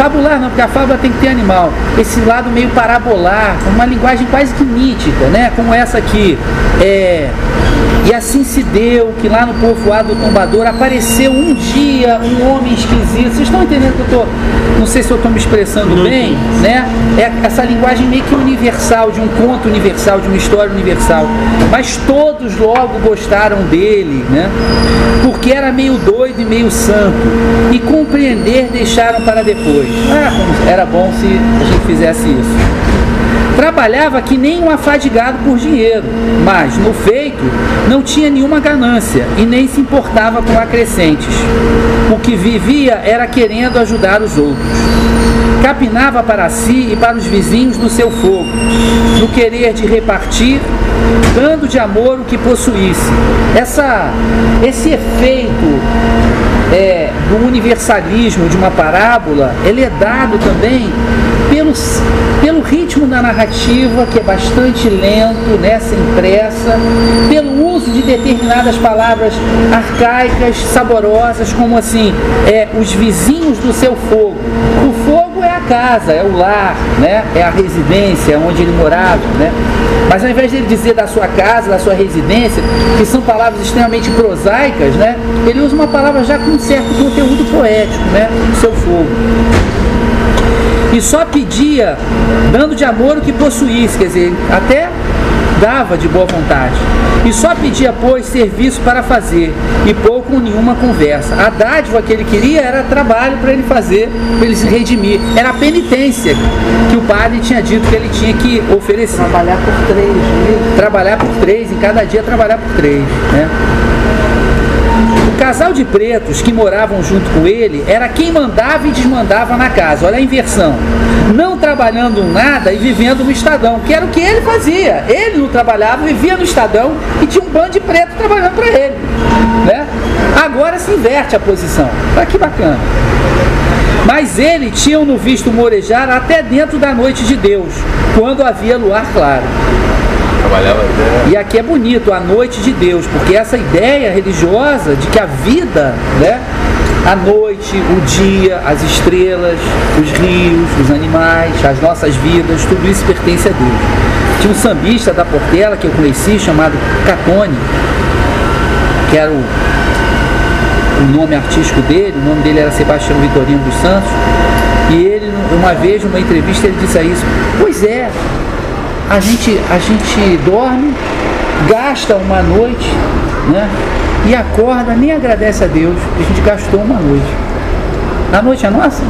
B: fabular não, porque a fábula tem que ter animal. Esse lado meio parabolar, uma linguagem quase que nítida, né? Como essa aqui. É, E assim se deu que lá no povoado do Tombador apareceu um dia um homem esquisito. Vocês estão entendendo que eu tô. Não sei se eu estou me expressando bem, né? É essa linguagem meio que universal, de um conto universal, de uma história universal. Mas todos logo gostaram dele, né? Porque era meio doido e meio santo. E compreender deixaram para depois. Ah, era bom se a gente fizesse isso. Trabalhava que nem um afadigado por dinheiro, mas no feito não tinha nenhuma ganância e nem se importava com acrescentes. O que vivia era querendo ajudar os outros. Capinava para si e para os vizinhos no seu fogo, no querer de repartir, dando de amor o que possuísse. Essa, esse efeito é, do universalismo de uma parábola, ele é dado também pelo, pelo ritmo da narrativa, que é bastante lento, né, sem pressa, pelo uso de determinadas palavras arcaicas, saborosas, como assim, é, os vizinhos do seu fogo. O fogo é a casa, é o lar, né, é a residência onde ele morava. Né? Mas ao invés de ele dizer da sua casa, da sua residência, que são palavras extremamente prosaicas, né, ele usa uma palavra já com certo conteúdo poético, né, o seu fogo e só pedia, dando de amor o que possuísse, quer dizer, até dava de boa vontade. E só pedia, pois, serviço para fazer, e pouco ou nenhuma conversa. A dádiva que ele queria era trabalho para ele fazer, para ele se redimir. Era a penitência que o padre tinha dito que ele tinha que oferecer.
C: Trabalhar por três, né?
B: Trabalhar por três, em cada dia trabalhar por três. Né? O casal de pretos que moravam junto com ele era quem mandava e desmandava na casa. Olha a inversão. Não trabalhando nada e vivendo no Estadão, que era o que ele fazia. Ele não trabalhava, vivia no Estadão e tinha um bando de preto trabalhando para ele. Né? Agora se inverte a posição. Tá que bacana. Mas ele tinham no visto morejar até dentro da noite de Deus, quando havia luar claro.
F: Trabalhava
B: E aqui é bonito, a noite de Deus, porque essa ideia religiosa de que a vida, né? A noite, o dia, as estrelas, os rios, os animais, as nossas vidas, tudo isso pertence a Deus. Tinha um sambista da Portela que eu conheci, chamado Catone, que era o, o nome artístico dele, o nome dele era Sebastião Vitorino dos Santos, e ele, uma vez, numa entrevista, ele disse a isso, pois é, a gente, a gente dorme, gasta uma noite, né? E acorda, nem agradece a Deus a gente gastou uma noite. A noite é nossa?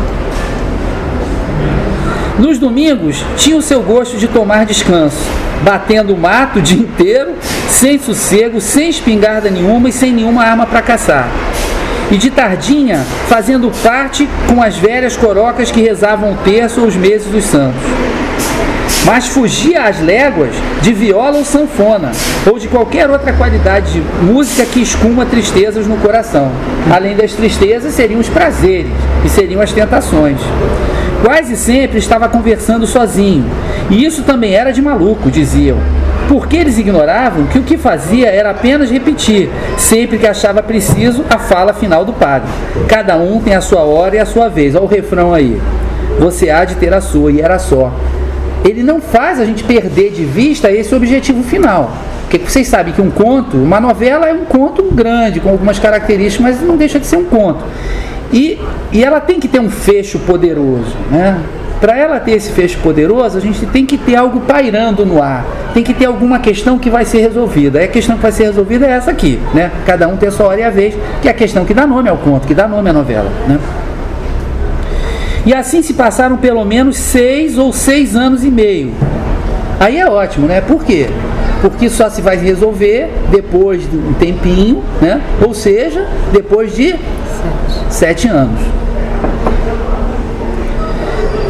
B: Nos domingos, tinha o seu gosto de tomar descanso, batendo o mato o dia inteiro, sem sossego, sem espingarda nenhuma e sem nenhuma arma para caçar. E de tardinha, fazendo parte com as velhas corocas que rezavam o terço ou os meses dos santos mas fugia às léguas de viola ou sanfona, ou de qualquer outra qualidade de música que escuma tristezas no coração. Além das tristezas, seriam os prazeres e seriam as tentações. Quase sempre estava conversando sozinho, e isso também era de maluco, diziam. Porque eles ignoravam que o que fazia era apenas repetir, sempre que achava preciso, a fala final do padre. Cada um tem a sua hora e a sua vez. Olha o refrão aí. Você há de ter a sua, e era só ele não faz a gente perder de vista esse objetivo final. Porque vocês sabem que um conto, uma novela é um conto grande, com algumas características, mas não deixa de ser um conto. E, e ela tem que ter um fecho poderoso. Né? Para ela ter esse fecho poderoso, a gente tem que ter algo pairando no ar. Tem que ter alguma questão que vai ser resolvida. E a questão que vai ser resolvida é essa aqui. Né? Cada um tem a sua hora e a vez, que é a questão que dá nome ao conto, que dá nome à novela. Né? E assim se passaram pelo menos seis ou seis anos e meio. Aí é ótimo, né? Por quê? Porque só se vai resolver depois de um tempinho, né? Ou seja, depois de sete, sete anos.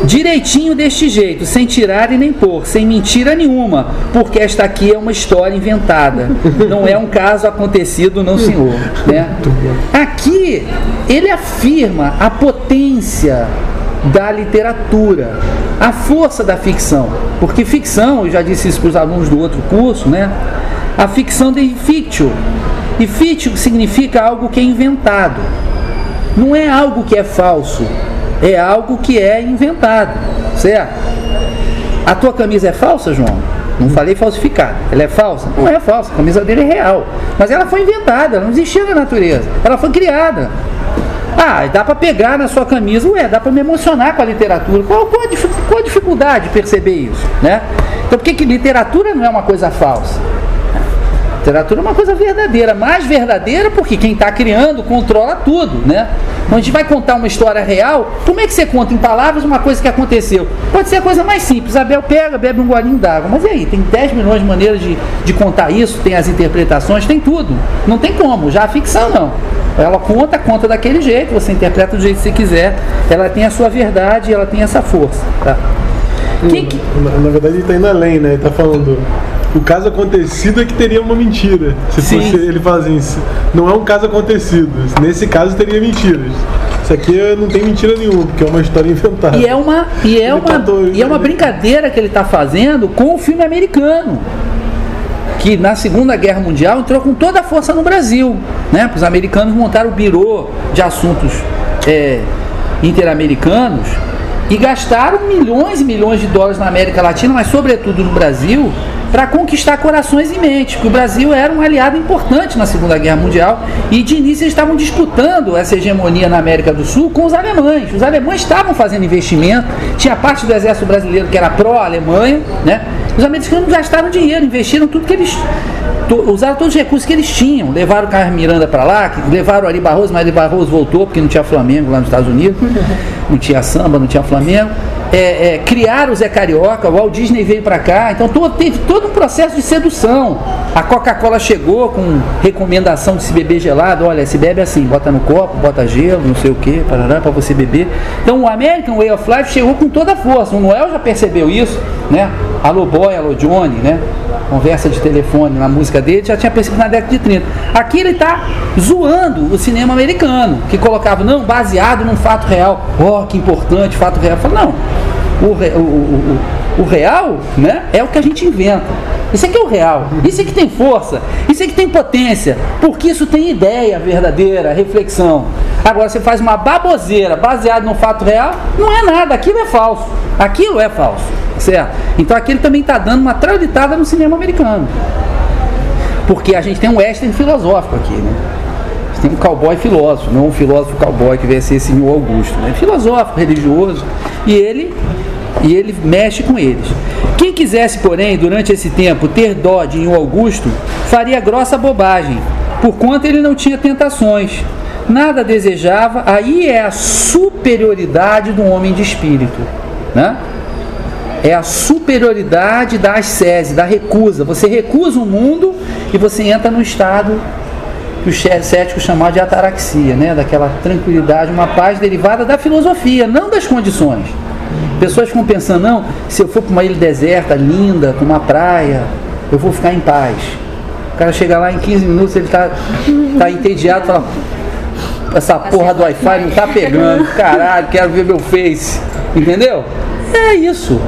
B: Direitinho deste jeito, sem tirar e nem pôr, sem mentira nenhuma, porque esta aqui é uma história inventada, não é um caso acontecido, não senhor. Né? Aqui ele afirma a potência da literatura, a força da ficção. Porque ficção, eu já disse isso para os alunos do outro curso, né? A ficção de fictio. E fictio significa algo que é inventado. Não é algo que é falso, é algo que é inventado, certo? A tua camisa é falsa, João? Não falei falsificada. Ela é falsa? Não é falsa. A camisa dele é real. Mas ela foi inventada, ela não existia na natureza. Ela foi criada. Ah, dá para pegar na sua camisa, ué, dá para me emocionar com a literatura. Qual, qual, a, qual a dificuldade de perceber isso, né? Então por que, que literatura não é uma coisa falsa? Literatura é uma coisa verdadeira, mais verdadeira porque quem está criando controla tudo, né? Quando a gente vai contar uma história real, como é que você conta em palavras uma coisa que aconteceu? Pode ser a coisa mais simples. Abel pega, bebe um golinho d'água. Mas e aí? Tem 10 milhões de maneiras de, de contar isso, tem as interpretações, tem tudo. Não tem como. Já a ficção não. Ela conta, conta daquele jeito, você interpreta do jeito que você quiser. Ela tem a sua verdade, ela tem essa força. Tá?
D: Quem que... na, na verdade ele está indo além, né? Ele está falando o caso acontecido é que teria uma mentira. Se
B: Sim.
D: fosse, ele fala assim, não é um caso acontecido. Nesse caso teria mentiras. Isso aqui não tem mentira nenhuma, porque é uma história inventada.
B: E é uma, e é uma, e é uma brincadeira que ele está fazendo com o filme americano. Que na Segunda Guerra Mundial entrou com toda a força no Brasil. Né? Os americanos montaram o Biro de Assuntos é, Interamericanos e gastaram milhões e milhões de dólares na América Latina, mas sobretudo no Brasil, para conquistar corações e mentes, porque o Brasil era um aliado importante na Segunda Guerra Mundial e de início eles estavam disputando essa hegemonia na América do Sul com os alemães. Os alemães estavam fazendo investimento, tinha parte do exército brasileiro que era pró-Alemanha, né? Os americanos gastaram dinheiro, investiram tudo que eles. usaram todos os recursos que eles tinham. Levaram o Carlos Miranda para lá, levaram o Ari Barroso, mas Ari Barroso voltou porque não tinha Flamengo lá nos Estados Unidos, não tinha samba, não tinha Flamengo. É, é, criaram o Zé Carioca, o Walt Disney veio para cá, então todo- teve todo um processo de sedução. A Coca-Cola chegou com recomendação de se beber gelado, olha, se bebe assim, bota no copo, bota gelo, não sei o que, para você beber. Então o American Way of Life chegou com toda a força. O Noel já percebeu isso, né? Alô Boy, alô Johnny, né? Conversa de telefone na música dele, já tinha percebido na década de 30. Aqui ele está zoando o cinema americano, que colocava, não, baseado num fato real. Oh, que importante, fato real. Fala, não, o, re- o, o, o, o real né, é o que a gente inventa. Isso aqui é o real. Isso aqui tem força. Isso aqui tem potência. Porque isso tem ideia verdadeira, reflexão. Agora você faz uma baboseira baseada no fato real, não é nada. Aquilo é falso. Aquilo é falso. Certo? Então aqui ele também está dando uma traulitada no cinema americano. Porque a gente tem um western filosófico aqui, né? Tem um cowboy filósofo, não um filósofo cowboy que vai ser esse senhor Augusto, né? Filosófico, religioso, e ele e ele mexe com eles. Quem quisesse, porém, durante esse tempo ter dó de Inho Augusto, faria grossa bobagem, por quanto ele não tinha tentações. Nada desejava, aí é a superioridade do homem de espírito, né? É a superioridade da ascese, da recusa. Você recusa o mundo e você entra no estado que os céticos chamavam de ataraxia, né? daquela tranquilidade, uma paz derivada da filosofia, não das condições. Pessoas ficam pensando, não, se eu for para uma ilha deserta, linda, com uma praia, eu vou ficar em paz. O cara chega lá em 15 minutos, ele está tá entediado, fala, essa porra do Wi-Fi não tá pegando, caralho, quero ver meu Face. Entendeu? É isso.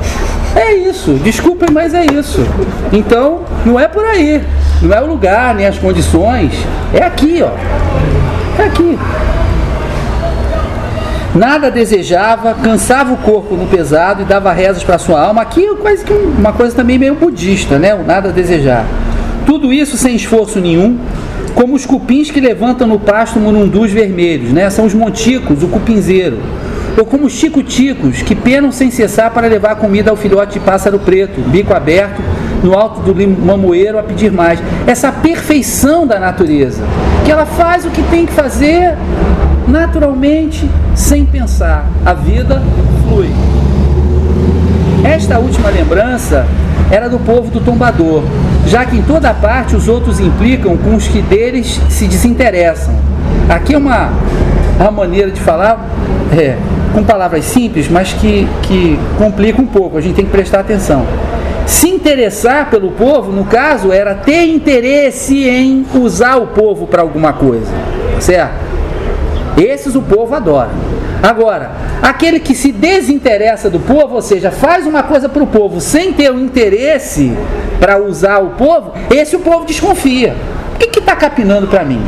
B: É isso. Desculpem, mas é isso. Então, não é por aí. Não é o lugar, nem as condições. É aqui, ó. É aqui. Nada desejava, cansava o corpo no pesado e dava rezas para sua alma. Aqui é quase que uma coisa também meio budista, né? O nada desejar. Tudo isso sem esforço nenhum, como os cupins que levantam no pasto morundus vermelhos, né? São os monticos, o cupinzeiro. Ou como os tico-ticos que penam sem cessar para levar comida ao filhote de pássaro preto, bico aberto, no alto do limoeiro a pedir mais. Essa perfeição da natureza, que ela faz o que tem que fazer naturalmente, sem pensar. A vida flui. Esta última lembrança era do povo do tombador, já que em toda parte os outros implicam com os que deles se desinteressam. Aqui é uma, uma maneira de falar é, com palavras simples, mas que, que complica um pouco, a gente tem que prestar atenção. Se interessar pelo povo, no caso, era ter interesse em usar o povo para alguma coisa, certo? Esses o povo adora. Agora, aquele que se desinteressa do povo, ou seja, faz uma coisa para o povo sem ter o interesse para usar o povo, esse o povo desconfia. O que está capinando para mim?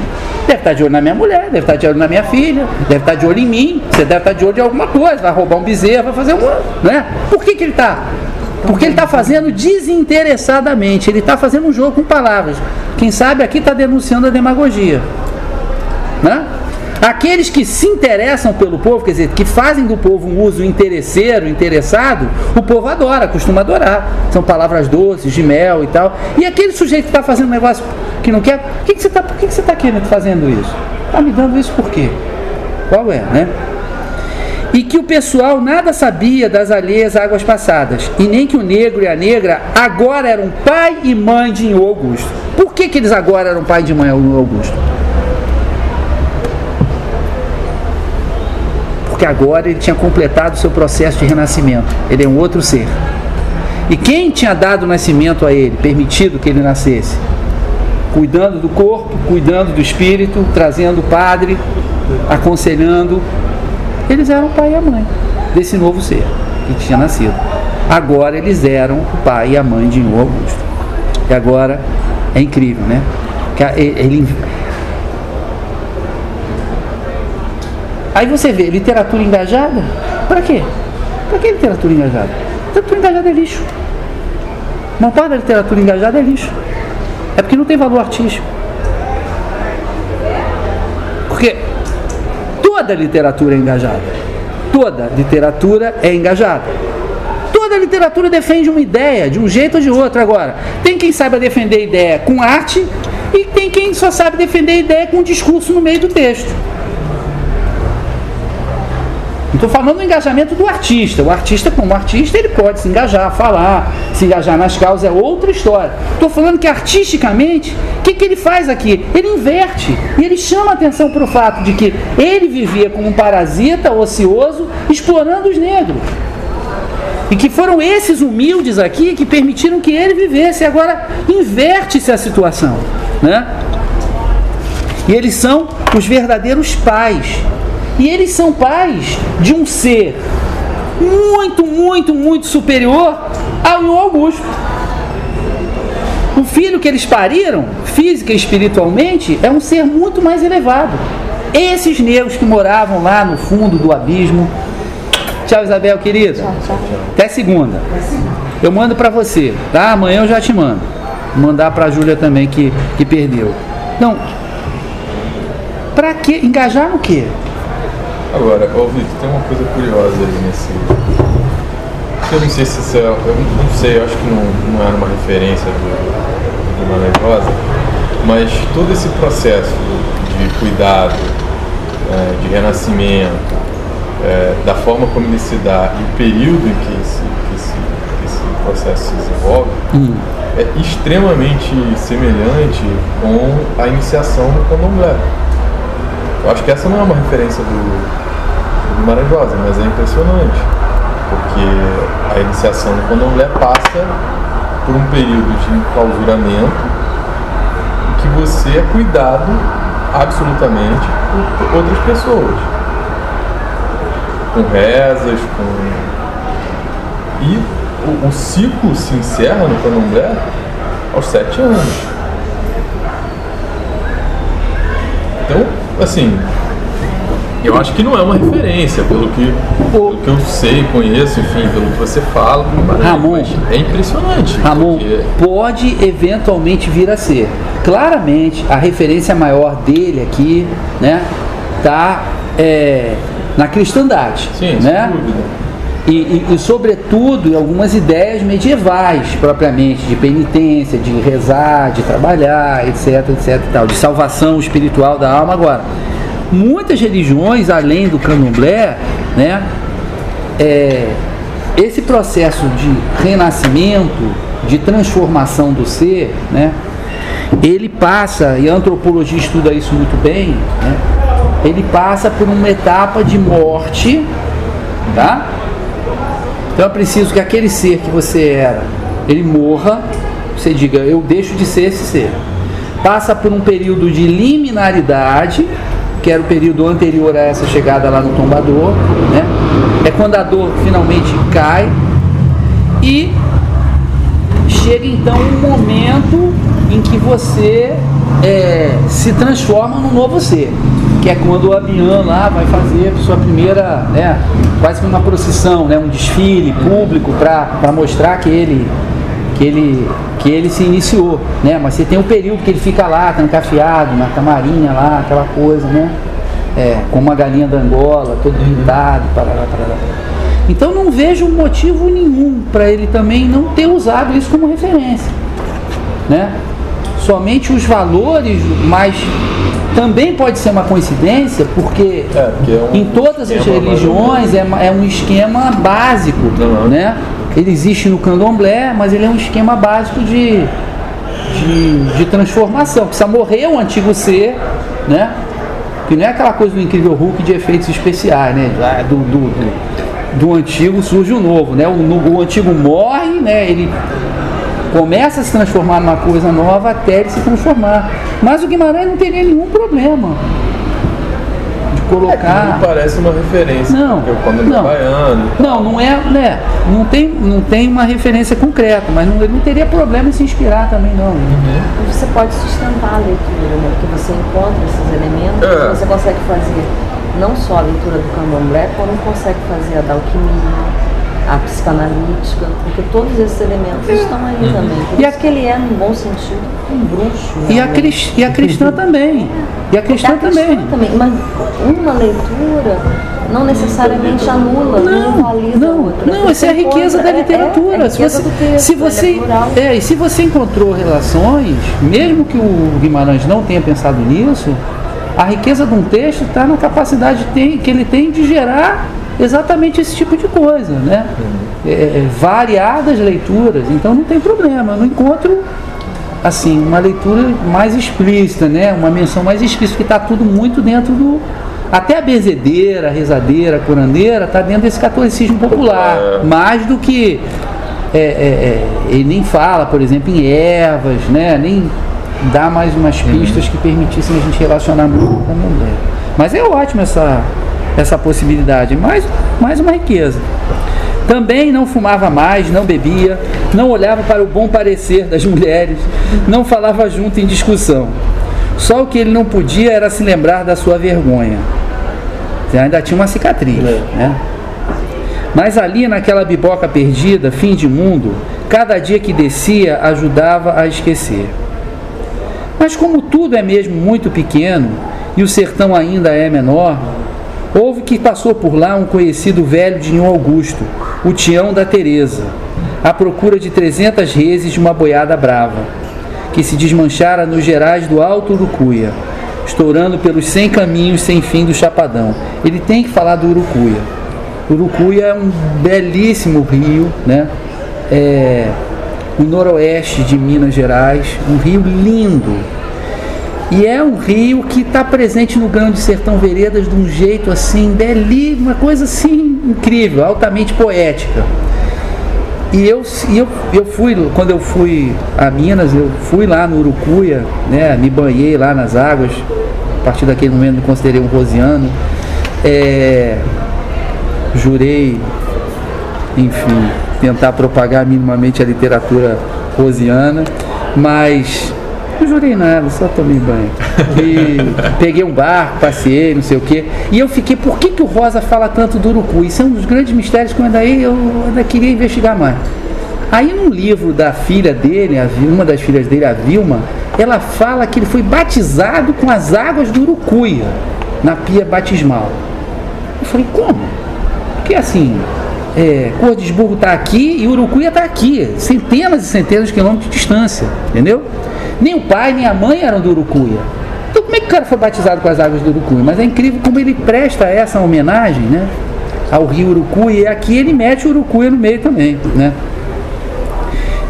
B: Deve estar de olho na minha mulher, deve estar de olho na minha filha, deve estar de olho em mim, você deve estar de olho em alguma coisa, vai roubar um bezerro, vai fazer alguma. Né? Por que, que ele está? Porque ele está fazendo desinteressadamente, ele está fazendo um jogo com palavras. Quem sabe aqui está denunciando a demagogia. Né? Aqueles que se interessam pelo povo, quer dizer, que fazem do povo um uso interesseiro, interessado, o povo adora, costuma adorar. São palavras doces, de mel e tal. E aquele sujeito que está fazendo um negócio que não quer, por que, que você está que que você tá querendo fazendo isso? Está me dando isso por quê? Qual é, né? E que o pessoal nada sabia das alheias águas passadas, e nem que o negro e a negra agora eram pai e mãe de Augusto. Por que, que eles agora eram pai e mãe de Augusto? Porque agora ele tinha completado o seu processo de renascimento. Ele é um outro ser. E quem tinha dado nascimento a ele, permitido que ele nascesse? Cuidando do corpo, cuidando do espírito, trazendo o padre, aconselhando. Eles eram o pai e a mãe desse novo ser que tinha nascido. Agora eles eram o pai e a mãe de um Augusto. E agora é incrível, né? Ele, Aí você vê, literatura engajada, para quê? Para que literatura engajada? Literatura engajada é lixo. Uma parte da literatura engajada é lixo. É porque não tem valor artístico. Porque toda literatura é engajada. Toda literatura é engajada. Toda literatura defende uma ideia, de um jeito ou de outro. Agora, tem quem saiba defender ideia com arte e tem quem só sabe defender ideia com discurso no meio do texto. Estou falando do engajamento do artista. O artista, como artista, ele pode se engajar, falar, se engajar nas causas, é outra história. Estou falando que artisticamente, o que, que ele faz aqui? Ele inverte e ele chama atenção para o fato de que ele vivia como um parasita ocioso, explorando os negros. E que foram esses humildes aqui que permitiram que ele vivesse. Agora inverte-se a situação. Né? E eles são os verdadeiros pais e eles são pais de um ser muito, muito, muito superior ao Augusto. O filho que eles pariram, física e espiritualmente, é um ser muito mais elevado. Esses negros que moravam lá no fundo do abismo. Tchau, Isabel, querida. Tchau, tchau. Até segunda. Eu mando para você, tá? Amanhã eu já te mando. Vou mandar para a Júlia também que, que perdeu. Então, para que engajar no quê?
F: Agora, ô Vitor, tem uma coisa curiosa aí nesse. Eu não sei se isso é. Eu não sei, eu acho que não, não era uma referência do, do Maravilhosa, mas todo esse processo de cuidado, é, de renascimento, é, da forma como ele se dá e o período em que esse, que esse, que esse processo se desenvolve hum. é extremamente semelhante com a iniciação no candomblé. Eu acho que essa não é uma referência do, maravilhosa, mas é impressionante, porque a iniciação no candomblé passa por um período de enclausuramento que você é cuidado absolutamente por outras pessoas. Com rezas, com. E o, o ciclo se encerra no candomblé aos sete anos. Então, assim, eu acho que não é uma referência, pelo que, pelo que eu sei, conheço, enfim, pelo que você fala.
B: Ramon,
F: é impressionante.
B: Ramon, porque... pode eventualmente vir a ser. Claramente, a referência maior dele aqui, né, tá é, na cristandade,
F: Sim,
B: né?
F: sem dúvida.
B: E, e, e, sobretudo, algumas ideias medievais, propriamente, de penitência, de rezar, de trabalhar, etc, etc, tal, de salvação espiritual da alma. Agora, muitas religiões, além do candomblé, né, é, esse processo de renascimento, de transformação do ser, né, ele passa, e a antropologia estuda isso muito bem, né, ele passa por uma etapa de morte, tá? Então é preciso que aquele ser que você era, ele morra, você diga, eu deixo de ser esse ser. Passa por um período de liminaridade, que era o período anterior a essa chegada lá no tombador, né? É quando a dor finalmente cai e chega então um momento em que você é, se transforma num novo ser, que é quando o Abian lá vai fazer sua primeira, né, quase que uma procissão, né, um desfile público para mostrar que ele que ele que ele se iniciou, né? Mas você tem um período que ele fica lá, trancafiado, na camarinha lá, aquela coisa, né? É, com uma galinha da Angola, todo irritado, parará, parará. Então não vejo motivo nenhum para ele também não ter usado isso como referência, né? Somente os valores, mas também pode ser uma coincidência, porque,
F: É, porque é um
B: em todas as religiões é, é um esquema básico, né? Ele existe no candomblé, mas ele é um esquema básico de, de, de transformação. Precisa morrer o antigo ser, né? Que não é aquela coisa do incrível Hulk de efeitos especiais, né? Do, do, do, do antigo surge o novo, né? O, o antigo morre, né? Ele começa a se transformar numa coisa nova até ele se transformar. Mas o Guimarães não teria nenhum problema de colocar.
F: Não parece uma referência.
B: Não,
F: porque quando ele é
B: não.
F: baiano.
B: Não, não é, né? Não tem, não tem uma referência concreta, mas não, ele não teria problema em se inspirar também, não.
G: Você pode sustentar a leitura, né? Porque você encontra esses elementos,
F: É.
G: você consegue fazer não só a leitura do candomblé, como consegue fazer a da alquimia, a psicanalítica, porque todos esses elementos estão aí também. Por
B: E
G: isso que ele é, num bom sentido, um bruxo.
B: E a,
G: né?
B: cris- e a cristã também. E a cristã
G: A cristã
B: também.
G: também. Mas uma leitura não necessariamente anula, não, invalida a outra.
B: Não, essa é a riqueza da
G: encontra- é-
B: literatura.
G: É, é a
B: se
G: riqueza
B: você, se
G: ele
B: você,
G: é
B: é, e se você encontrou relações, mesmo que o Guimarães não tenha pensado nisso, a riqueza de um texto está na capacidade que ele tem de gerar exatamente esse tipo de coisa, né? É, é, variadas leituras, então não tem problema. Eu não encontro assim uma leitura mais explícita, né? Uma menção mais explícita, que está tudo muito dentro do até a benzedeira, a rezadeira, a curandeira está dentro desse catolicismo popular, mais do que é, é, é, ele nem fala, por exemplo, em ervas, né? Nem dá mais umas pistas que permitissem a gente relacionar muito com o mundo. Mas é ótimo essa essa possibilidade, mais mais uma riqueza. Também não fumava mais, não bebia, não olhava para o bom parecer das mulheres, não falava junto em discussão. Só o que ele não podia era se lembrar da sua vergonha. Você ainda tinha uma cicatriz, né? Mas ali naquela biboca perdida, fim de mundo, cada dia que descia ajudava a esquecer. Mas como tudo é mesmo muito pequeno e o sertão ainda é menor, houve que passou por lá um conhecido velho de Nhô Augusto, o Tião da Teresa, à procura de 300 reses de uma boiada brava, que se desmanchara nos gerais do Alto Urucuia, estourando pelos 100 caminhos sem fim do Chapadão. Ele tem que falar do Urucuia. Urucuia é um belíssimo rio, né? É, no noroeste de Minas Gerais, um rio lindo. E é um rio que está presente no Grande Sertão Veredas de um jeito assim, belíssimo, uma coisa assim incrível, altamente poética. E eu, eu, eu fui, quando eu fui a Minas, eu fui lá no Urucuia, né, me banhei lá nas águas, a partir daquele momento me considerei um rosiano. É, jurei, enfim, tentar propagar minimamente a literatura rosiana, mas não jurei nada, só tomei banho. E peguei um barco, passei, não sei o quê. E eu fiquei, por que, que o Rosa fala tanto do Urucu? Isso é um dos grandes mistérios que eu ainda, eu ainda queria investigar mais. Aí num livro da filha dele, uma das filhas dele, a Vilma, ela fala que ele foi batizado com as águas do Urucuia, na pia batismal. Eu falei, como? Porque assim, é, Cordesburgo está aqui e Urucuia está aqui, centenas e centenas de quilômetros de distância, entendeu? Nem o pai nem a mãe eram do Urucuia. Então como é que o cara foi batizado com as águas do Urucuia? Mas é incrível como ele presta essa homenagem, né? Ao rio Urucuia e aqui ele mete o Urucuia no meio também, né?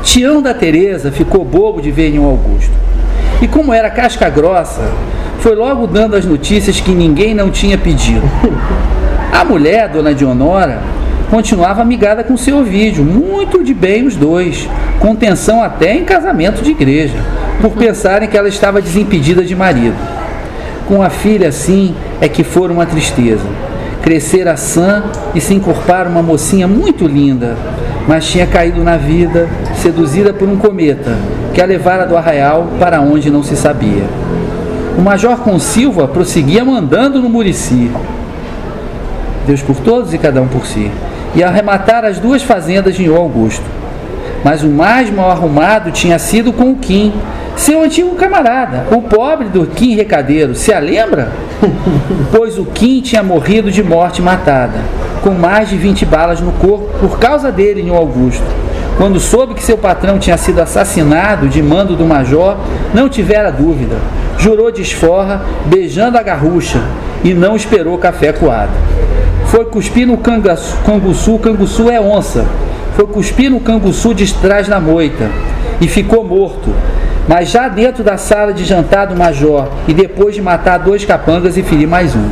B: Tião da Teresa ficou bobo de ver Nhô Augusto. E como era casca grossa, foi logo dando as notícias que ninguém não tinha pedido. A mulher, dona Dionora, continuava amigada com seu vídeo, muito de bem os dois, com tensão até em casamento de igreja, por pensarem que ela estava desimpedida de marido. Com a filha assim é que for uma tristeza. Crescera sã e se encorpara uma mocinha muito linda, mas tinha caído na vida, seduzida por um cometa, que a levara do arraial para onde não se sabia. O Major Consilva prosseguia mandando no Murici. Deus por todos e cada um por si. E arrematar as duas fazendas de Augusto. Mas o mais mal arrumado tinha sido com o Kim, seu antigo camarada, o pobre do Kim Recadeiro. Se a lembra? pois o Kim tinha morrido de morte matada, com mais de 20 balas no corpo por causa dele em Augusto. Quando soube que seu patrão tinha sido assassinado de mando do major, não tivera dúvida. Jurou de esforra, beijando a garrucha, e não esperou café coado. Foi cuspir no cangaçu, canguçu, canguçu é onça. Foi cuspir no canguçu de trás da moita, e ficou morto. Mas já dentro da sala de jantar do major, e depois de matar dois capangas e ferir mais um.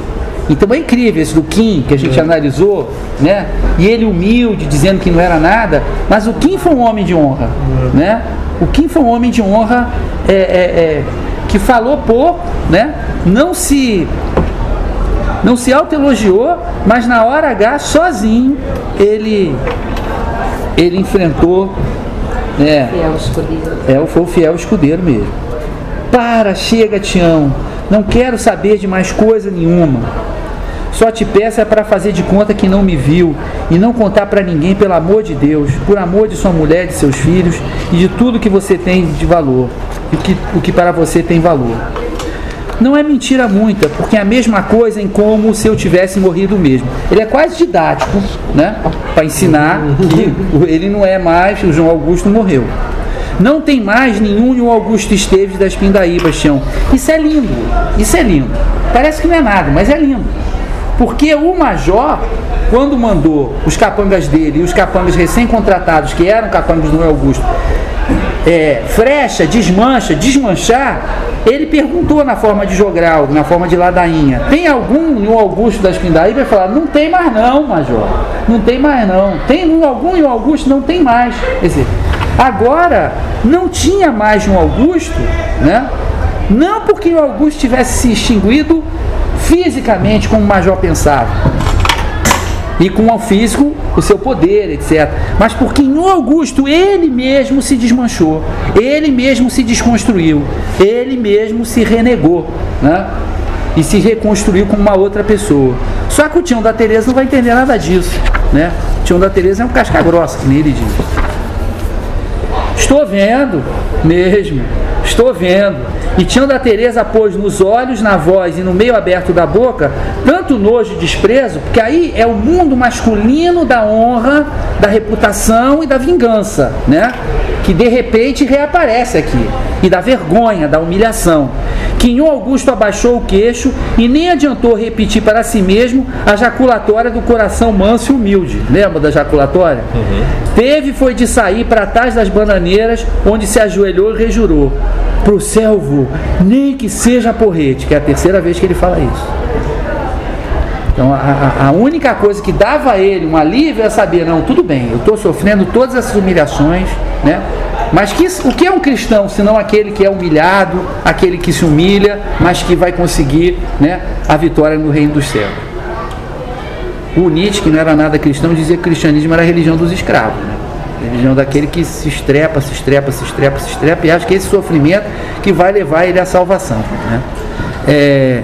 B: Então é incrível esse do Kim, que a gente é. analisou, né? E ele humilde, dizendo que não era nada, mas o Kim foi um homem de honra, é. né? O Kim foi um homem de honra é, é, é, que falou pouco, né? Não se não se autoelogiou, mas na hora H, sozinho, ele ele enfrentou
G: é, fiel escudeiro.
B: É, foi o fiel escudeiro mesmo. Para, chega, Tião. Não quero saber de mais coisa nenhuma. Só te peço é para fazer de conta que não me viu e não contar para ninguém, pelo amor de Deus, por amor de sua mulher, de seus filhos e de tudo que você tem de valor, e que, o que para você tem valor. Não é mentira muita, porque é a mesma coisa em como se eu tivesse morrido mesmo. Ele é quase didático, né? Para ensinar que ele não é mais, o João Augusto morreu. Não tem mais nenhum João Augusto Esteves das Pindaíbas, Tião. Isso é lindo, isso é lindo. Parece que não é nada, mas é lindo. Porque o major, quando mandou os capangas dele e os capangas recém-contratados, que eram capangas do Augusto, é, frecha, desmancha, desmanchar, ele perguntou na forma de jogral, na forma de ladainha, tem algum no Augusto das Pindaí? Vai falar, não tem mais não, major, não tem mais não. Tem um algum e o Augusto? Não tem mais. Quer dizer, agora não tinha mais um Augusto, né? Não porque o Augusto tivesse se extinguido fisicamente como o major pensava, e com o físico o seu poder, etc. Mas porque em Augusto ele mesmo se desmanchou, ele mesmo se desconstruiu, ele mesmo se renegou, né? E se reconstruiu como uma outra pessoa. Só que o Tião da Teresa não vai entender nada disso, né? O Tião da Teresa é um casca grossa, que nem ele diz. Estou vendo, mesmo, estou vendo. E Tião da Teresa pôs nos olhos, na voz e no meio aberto da boca tanto nojo e desprezo, porque aí é o mundo masculino da honra, da reputação e da vingança, né? Que de repente reaparece aqui. E da vergonha, da humilhação. Quinhão Augusto abaixou o queixo e nem adiantou repetir para si mesmo a jaculatória do coração manso e humilde. Lembra da jaculatória? Uhum. Teve foi de sair para trás das bananeiras, onde se ajoelhou e rejurou para o selvo, nem que seja porrete, que é a terceira vez que ele fala isso. Então a, a, única coisa que dava a ele um alívio é saber, não, tudo bem, eu estou sofrendo todas essas humilhações, né? Mas que, o que é um cristão, senão aquele que é humilhado, aquele que se humilha, mas que vai conseguir né, a vitória no reino dos céus? O Nietzsche, que não era nada cristão, dizia que o cristianismo era a religião dos escravos. Né? religião daquele que se estrepa, se estrepa, se estrepa, se estrepa e acha que esse sofrimento que vai levar ele à salvação. Né? É,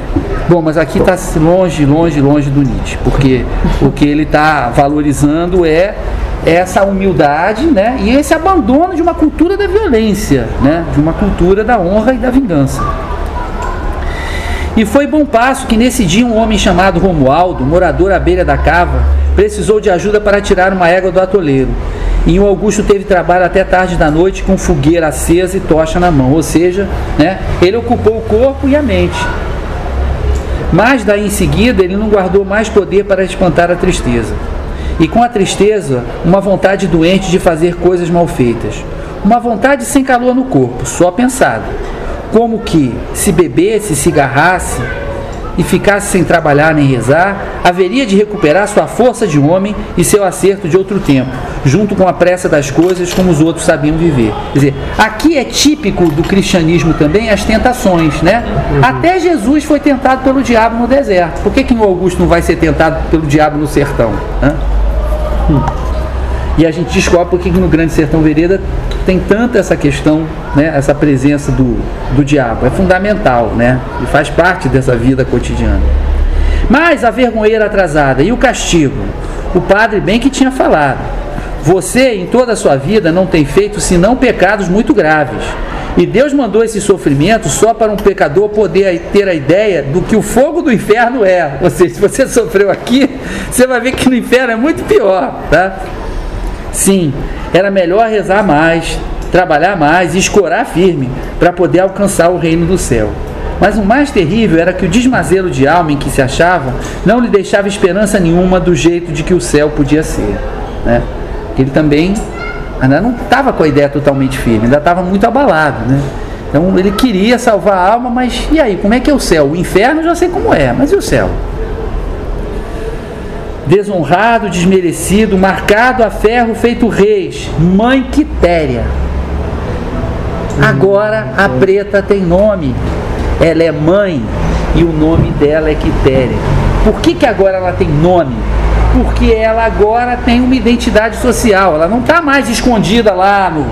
B: bom, mas aqui está longe, longe, longe do Nietzsche, porque o que ele está valorizando é essa humildade né, e esse abandono de uma cultura da violência, né, de uma cultura da honra e da vingança. E foi bom passo que nesse dia um homem chamado Romualdo, morador à beira da cava, precisou de ajuda para tirar uma égua do atoleiro. E o Augusto teve trabalho até tarde da noite com fogueira acesa e tocha na mão, ou seja, né, ele ocupou o corpo e a mente. Mas daí em seguida ele não guardou mais poder para espantar a tristeza. E com a tristeza, uma vontade doente de fazer coisas mal feitas. Uma vontade sem calor no corpo, só pensada. Como que, se bebesse, se garrasse, e ficasse sem trabalhar nem rezar, haveria de recuperar sua força de homem e seu acerto de outro tempo, junto com a pressa das coisas como os outros sabiam viver. Quer dizer, aqui é típico do cristianismo também as tentações, né? Uhum. Até Jesus foi tentado pelo diabo no deserto. Por que, que o Augusto não vai ser tentado pelo diabo no sertão? Né? Hum. E a gente descobre por que no Grande Sertão Vereda tem tanta essa questão né, essa presença do, do diabo. É fundamental, né? E faz parte dessa vida cotidiana. Mas a vergonheira atrasada e o castigo. O padre bem que tinha falado. Você, em toda a sua vida, não tem feito senão pecados muito graves. E Deus mandou esse sofrimento só para um pecador poder ter a ideia do que o fogo do inferno é. Ou seja, se você sofreu aqui, você vai ver que no inferno é muito pior, tá? Sim, era melhor rezar mais, trabalhar mais e escorar firme para poder alcançar o reino do céu. Mas o mais terrível era que o desmazelo de alma em que se achava não lhe deixava esperança nenhuma do jeito de que o céu podia ser. Né? Ele também ainda não estava com a ideia totalmente firme, ainda estava muito abalado. Né? Então ele queria salvar a alma, mas e aí, como é que é o céu? O inferno já sei como é, mas e o céu? Desonrado, desmerecido, marcado a ferro, feito reis, mãe Quitéria. Agora a preta tem nome, ela é mãe e o nome dela é Quitéria. Por que, que agora ela tem nome? Porque ela agora tem uma identidade social, ela não está mais escondida lá no,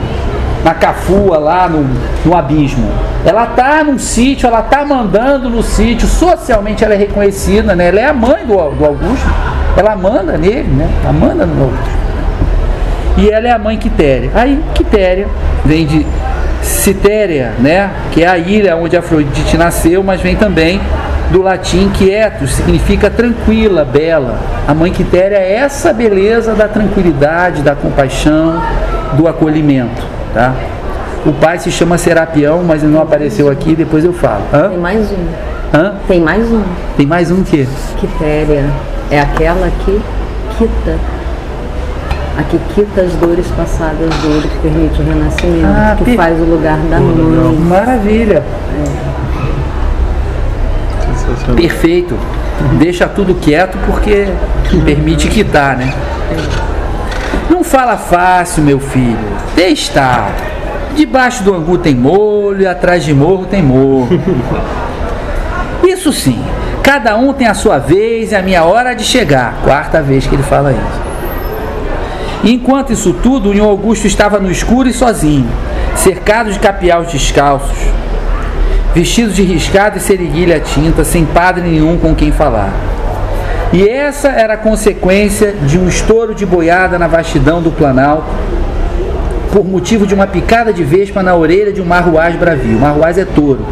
B: na cafua, lá no, no abismo. Ela está num sítio, ela está mandando no sítio, socialmente ela é reconhecida, né? ela é a mãe do, do Augusto, ela manda nele, né? ela manda no Augusto. E ela é a mãe Quitéria. Aí Quitéria vem de Citéria, né? que é a ilha onde Afrodite nasceu, mas vem também do latim quietus, significa tranquila, bela. A mãe Quitéria é essa beleza da tranquilidade, da compaixão, do acolhimento. Tá? O pai se chama Serapião, mas ele não apareceu aqui, depois eu falo. Hã?
G: Tem mais um.
B: Hã?
G: Tem mais um.
B: Tem mais um que?
G: Quitéria. É aquela que quita. A que quita as dores passadas dele, que permite o renascimento,
B: Ah,
G: que
B: per-
G: faz o lugar da mãe.
B: Maravilha.
D: Sensacional.
B: Perfeito. Deixa tudo quieto porque permite quitar, né? Não fala fácil, meu filho. Deixa. Debaixo do angu tem molho e atrás de morro tem morro. Isso sim, cada um tem a sua vez e a minha hora de chegar. Quarta vez que ele fala isso. Enquanto isso tudo, o Nhô Augusto estava no escuro e sozinho, cercado de capiaus descalços, vestidos de riscado e seriguilha tinta, sem padre nenhum com quem falar. E essa era a consequência de um estouro de boiada na vastidão do Planalto, por motivo de uma picada de vespa na orelha de um marruaz bravio. Marruaz é touro.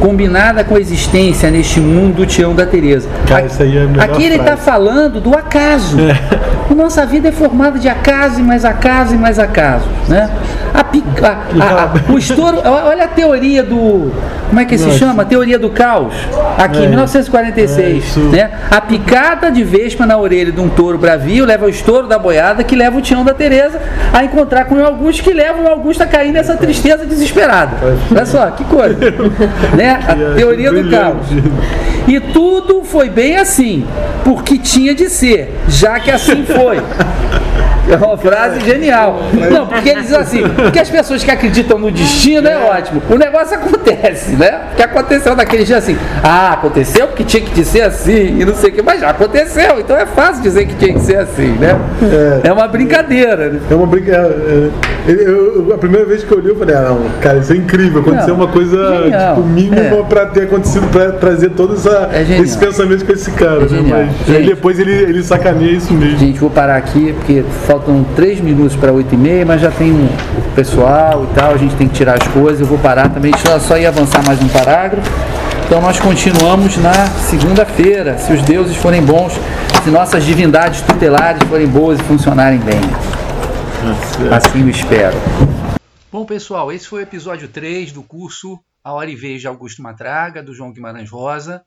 B: Combinada com a existência neste mundo do Tião da Teresa.
D: Cara, isso aí é a
B: Aqui ele está falando do acaso. A Nossa vida é formada de acaso e mais acaso e mais acaso, né? A a- a- o estouro, olha a teoria do, como é que se
D: Nossa.
B: chama? A teoria do caos. Aqui,
D: É.
B: em 1946,
D: É,
B: né? A picada de vespa na orelha de um touro bravio leva ao estouro da boiada que leva o Tião da Teresa a encontrar com o Augusto que leva o Augusto a cair nessa tristeza desesperada. Olha só, que coisa. né? A teoria do caos. E tudo foi bem assim, porque tinha de ser, já que assim foi. É uma frase genial. Não, porque ele diz assim, porque as pessoas que acreditam no destino é ótimo. O negócio acontece, né? O que aconteceu naquele dia assim. Ah, aconteceu porque tinha que ser assim e não sei o que, mas já aconteceu, então é fácil dizer que tinha que ser assim, né? É uma brincadeira, né?
D: É uma brincadeira. A primeira vez que eu li, eu falei, ah, não, cara, isso é incrível. Aconteceu
B: Não,
D: uma coisa
B: genial,
D: tipo, mínima
B: é.
D: pra ter acontecido, pra trazer todos essa,
B: É genial.
D: esses pensamentos com esse cara, né?
B: genial.
D: Mas aí
B: Gente.
D: depois ele, ele sacaneia isso mesmo.
B: Gente, vou parar aqui porque faltam três minutos para oito e meia, mas já tem um pessoal e tal, a gente tem que tirar as coisas. Eu vou parar também, só, só ia avançar mais um parágrafo. Então nós continuamos na segunda-feira, se os deuses forem bons, se nossas divindades tutelares forem boas e funcionarem bem. Assim eu espero. Bom, pessoal, esse foi o episódio 3 do curso A Hora e Vez de Augusto Matraga, do João Guimarães Rosa.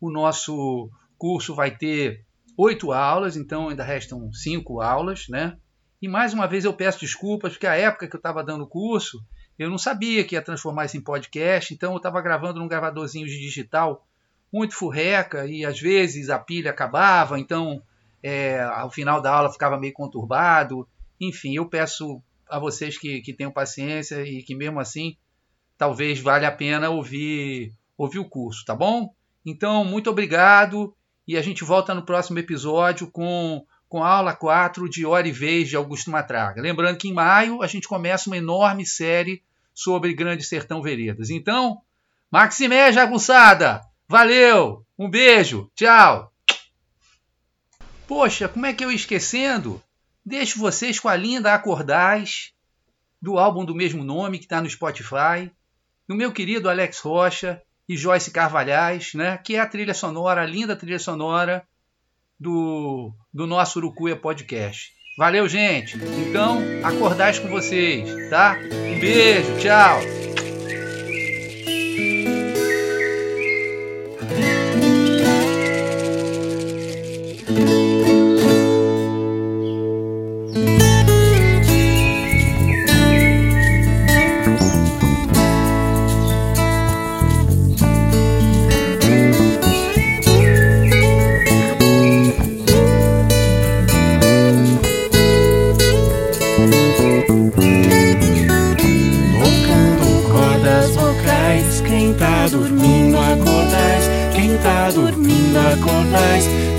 B: O nosso curso vai ter oito aulas, então ainda restam cinco aulas, né? E mais uma vez eu peço desculpas, porque a época que eu estava dando o curso, eu não sabia que ia transformar isso em podcast, então eu estava gravando num gravadorzinho de digital muito furreca e às vezes a pilha acabava, então é, ao final da aula ficava meio conturbado. Enfim, eu peço a vocês que, que tenham paciência e que mesmo assim talvez valha a pena ouvir, ouvir o curso, tá bom? Então, muito obrigado e a gente volta no próximo episódio com, com a aula 4 de Hora e Vez de Augusto Matraga. Lembrando que em maio a gente começa uma enorme série sobre Grande Sertão Veredas. Então, Maximé Jagunçada, valeu, um beijo, tchau. Poxa, como é que eu ia esquecendo? Deixo vocês com a linda Acordais, do álbum do mesmo nome que está no Spotify, do meu querido Alex Rocha e Joyce Carvalhais, né, que é a trilha sonora, a linda trilha sonora do, do nosso Urucuia Podcast. Valeu, gente! Então, acordais com vocês, tá? Um beijo, tchau!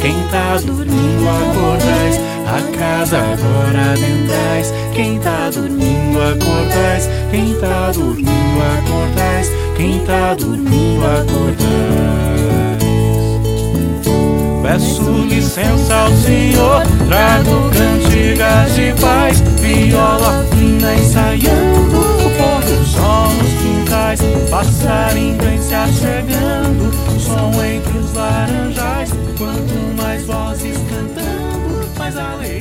L: Quem tá dormindo acordais, a casa agora adentrais, quem tá dormindo acordais, quem tá dormindo acordais, quem tá dormindo acordais. Peço licença ao Senhor, trago cantigas de paz, viola fina ensaiando, o do sol nos quintais, passarinho vem se achegando, som entre os laranjas mais vozes cantando, faz alegria.